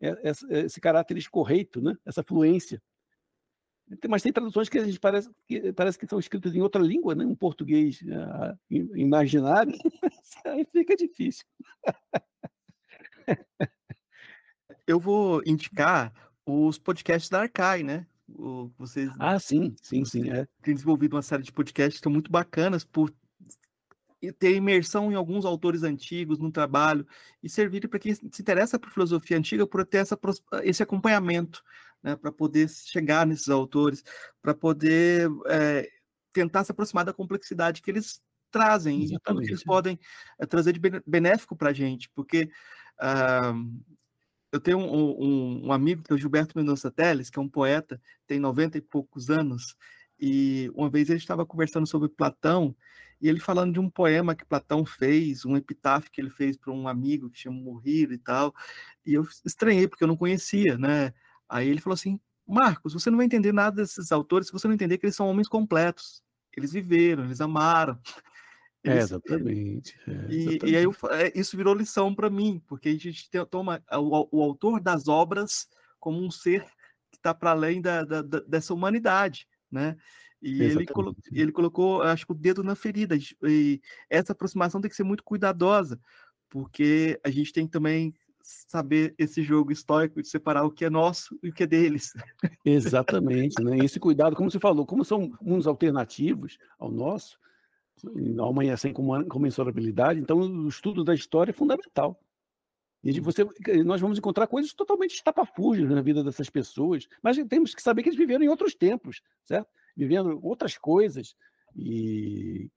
esse, esse caráter escorreito, né? essa fluência. Mas tem traduções que a gente parece que, parece que são escritas em outra língua, né? um português uh, imaginário, aí fica difícil. Eu vou indicar os podcasts da Arcai, né? O, vocês, ah, sim, sim, sim. É. Tem desenvolvido uma série de podcasts que estão muito bacanas por ter imersão em alguns autores antigos no trabalho e servir para quem se interessa por filosofia antiga por ter essa, esse acompanhamento, né, para poder chegar nesses autores, para poder é, tentar se aproximar da complexidade que eles trazem Exatamente. e tudo que eles podem é, trazer de benéfico para a gente, porque uh, eu tenho um, um, um, amigo que é o Gilberto Mendonça Teles, que é um poeta, tem 90 e poucos anos, e uma vez ele estava conversando sobre Platão, e ele falando de um poema que Platão fez, um epitáfio que ele fez para um amigo que tinha morrido e tal, e eu estranhei, porque eu não conhecia, né? Aí ele falou assim, Marcos, você não vai entender nada desses autores se você não entender que eles são homens completos. Eles viveram, eles amaram. Eles... É, exatamente. É, exatamente. E, e, aí eu, é, isso virou lição para mim, porque a gente toma o, o, autor das obras como um ser que está para além da, da, da, dessa humanidade né? E ele, colo ele colocou, acho que o dedo na ferida. E essa aproximação tem que ser muito cuidadosa, porque a gente tem que também saber esse jogo histórico de separar o que é nosso e o que é deles. Exatamente, né? Esse cuidado, como você falou, como são uns alternativos ao nosso, ao amanhã sem comensurabilidade, então o estudo da história é fundamental. E você, nós vamos encontrar coisas totalmente estapafúrdias na vida dessas pessoas, mas temos que saber que eles viveram em outros tempos, certo? Vivendo outras coisas. E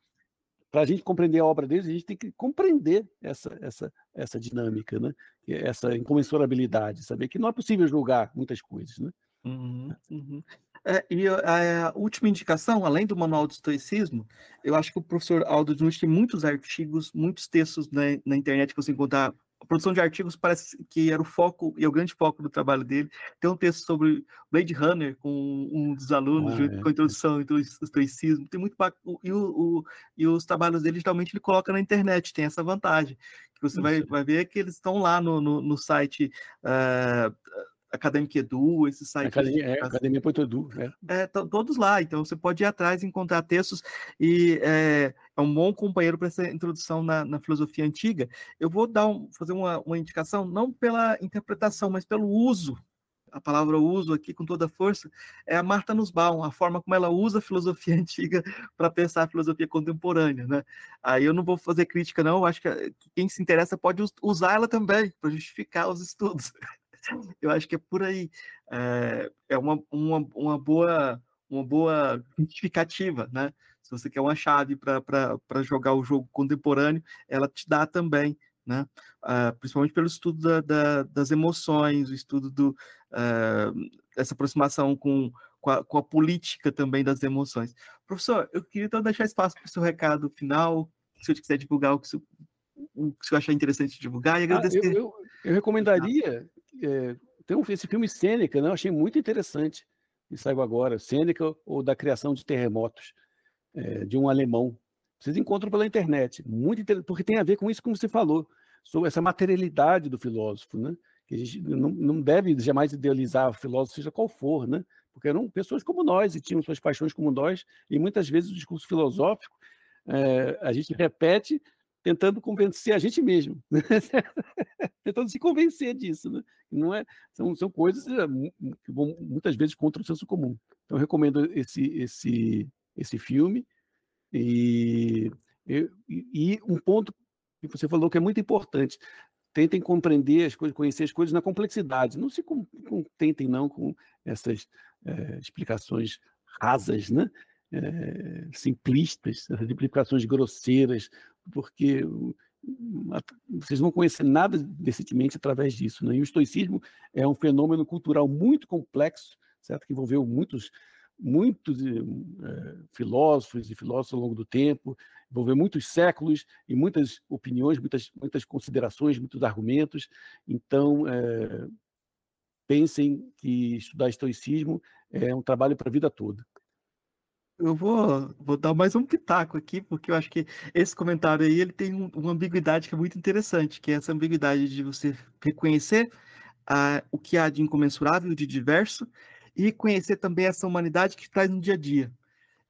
para a gente compreender a obra deles, a gente tem que compreender essa, essa, essa dinâmica, né? essa incomensurabilidade, saber que não é possível julgar muitas coisas. Né? Uhum, uhum. É, e a, a, última indicação, além do Manual do Estoicismo, eu acho que o professor Aldo Nunes tem muitos artigos, muitos textos na, na internet que você encontrar. A produção de artigos parece que era o foco e é o grande foco do trabalho dele. Tem um texto sobre Blade Runner com um dos alunos, ah, é. com a introdução ao estoicismo. Tem muito e, o, o, e os trabalhos dele geralmente ele coloca na internet, tem essa vantagem. Que você vai, vai ver que eles estão lá no, no, no site. Uh, Academic Edu, esse site. Academia, é, Academia.edu, é. é todos lá, então você pode ir atrás e encontrar textos, e é, é um bom companheiro para essa introdução na, na, filosofia antiga. Eu vou dar um, fazer uma, uma indicação, não pela interpretação, mas pelo uso a palavra uso aqui com toda força, é a Marta Nussbaum, a forma como ela usa a filosofia antiga para pensar a filosofia contemporânea, né? Aí eu não vou fazer crítica não, eu acho que quem se interessa pode usar ela também para justificar os estudos. Eu acho que é por aí. É, é uma, uma, uma, boa uma boa justificativa, né? Se você quer uma chave para jogar o jogo contemporâneo, ela te dá também, né? Uh, principalmente pelo estudo da, da, das emoções, o estudo do, uh, dessa aproximação com, com a, com, a, política também das emoções. Professor, eu queria então deixar espaço para o seu recado final, se eu quiser divulgar o que, você, o que você achar interessante divulgar, e agradecer. Ah, eu, eu, eu, recomendaria é, tem um, esse filme Sêneca, né? Eu achei muito interessante, que saiu agora, Sêneca ou da criação de terremotos, é, de um alemão. Vocês encontram pela internet, muito porque tem a ver com isso como você falou, sobre essa materialidade do filósofo, né? Que a gente não, não deve jamais idealizar o filósofo, seja qual for, né? Porque eram pessoas como nós e tinham suas paixões como nós, e muitas vezes o discurso filosófico é, a gente repete tentando convencer a gente mesmo, né? tentando se convencer disso, né? Não é, são, são coisas eh, que vão muitas vezes contra o senso comum. Então, eu recomendo esse, esse, esse filme. E, e, e um ponto que você falou que é muito importante, tentem compreender as coisas, conhecer as coisas na complexidade. Não se contentem não com essas é, explicações rasas, né? É, simplistas, essas explicações grosseiras, porque vocês vão conhecer nada decentemente através disso. Né? E o estoicismo é um fenômeno cultural muito complexo, certo? que envolveu muitos, muitos é, filósofos e filósofos ao longo do tempo, envolveu muitos séculos e muitas opiniões, muitas, muitas considerações, muitos argumentos. Então, é, pensem que estudar estoicismo é um trabalho para a vida toda. Eu vou, vou dar mais um pitaco aqui, porque eu acho que esse comentário aí ele tem um, uma ambiguidade que é muito interessante, que é essa ambiguidade de você reconhecer ah, o que há de incomensurável, de diverso, e conhecer também essa humanidade que traz no dia a dia.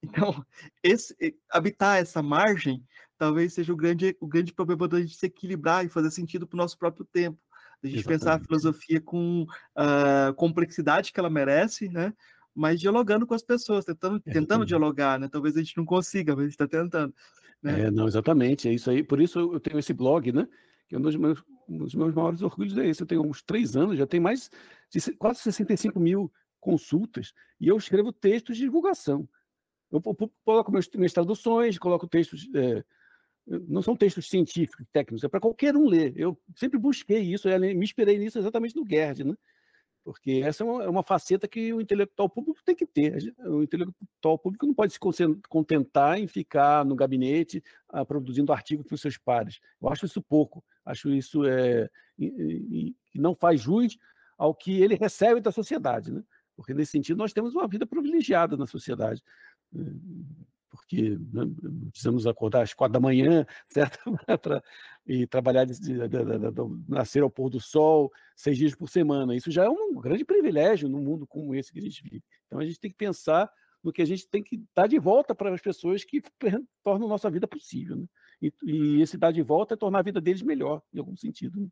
Então, esse, habitar essa margem talvez seja o grande, o grande problema da gente se equilibrar e fazer sentido para o nosso próprio tempo. A gente Exatamente. pensar a filosofia com a complexidade que ela merece, né? Mas dialogando com as pessoas, tentando, é, tentando dialogar, né? Talvez a gente não consiga, mas a gente está tentando. Né? É, não, exatamente, é isso aí. Por isso eu tenho esse blog, né? Que é um dos meus, um dos meus maiores orgulhos é esse. Eu tenho uns três anos, já tem mais de quase 65 mil consultas, e eu escrevo textos de divulgação. Eu, coloco meus, minhas traduções, coloco textos. É, não são textos científicos, técnicos, é para qualquer um ler. Eu sempre busquei isso, me inspirei nisso exatamente no Gerd, né? Porque essa é uma, é uma, faceta que o intelectual público tem que ter. O intelectual público não pode se contentar em ficar no gabinete ah, produzindo artigos para os seus pares. Eu acho isso pouco, acho isso é, não faz jus ao que ele recebe da sociedade, né? porque nesse sentido nós temos uma vida privilegiada na sociedade porque né, precisamos acordar às quatro da manhã, certo? pra, e trabalhar, de, de, de, nascer ao pôr do sol, seis dias por semana. Isso já é um grande privilégio num mundo como esse que a gente vive. Então a gente tem que pensar no que a gente tem que dar de volta para as pessoas que tornam nossa vida possível. Né? E, e, esse dar de volta é tornar a vida deles melhor, em algum sentido. Né?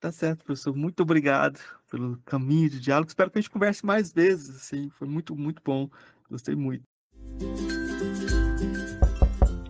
Tá certo, professor. Muito obrigado pelo caminho de diálogo. Espero que a gente converse mais vezes. Assim. Foi muito, muito bom. Gostei muito.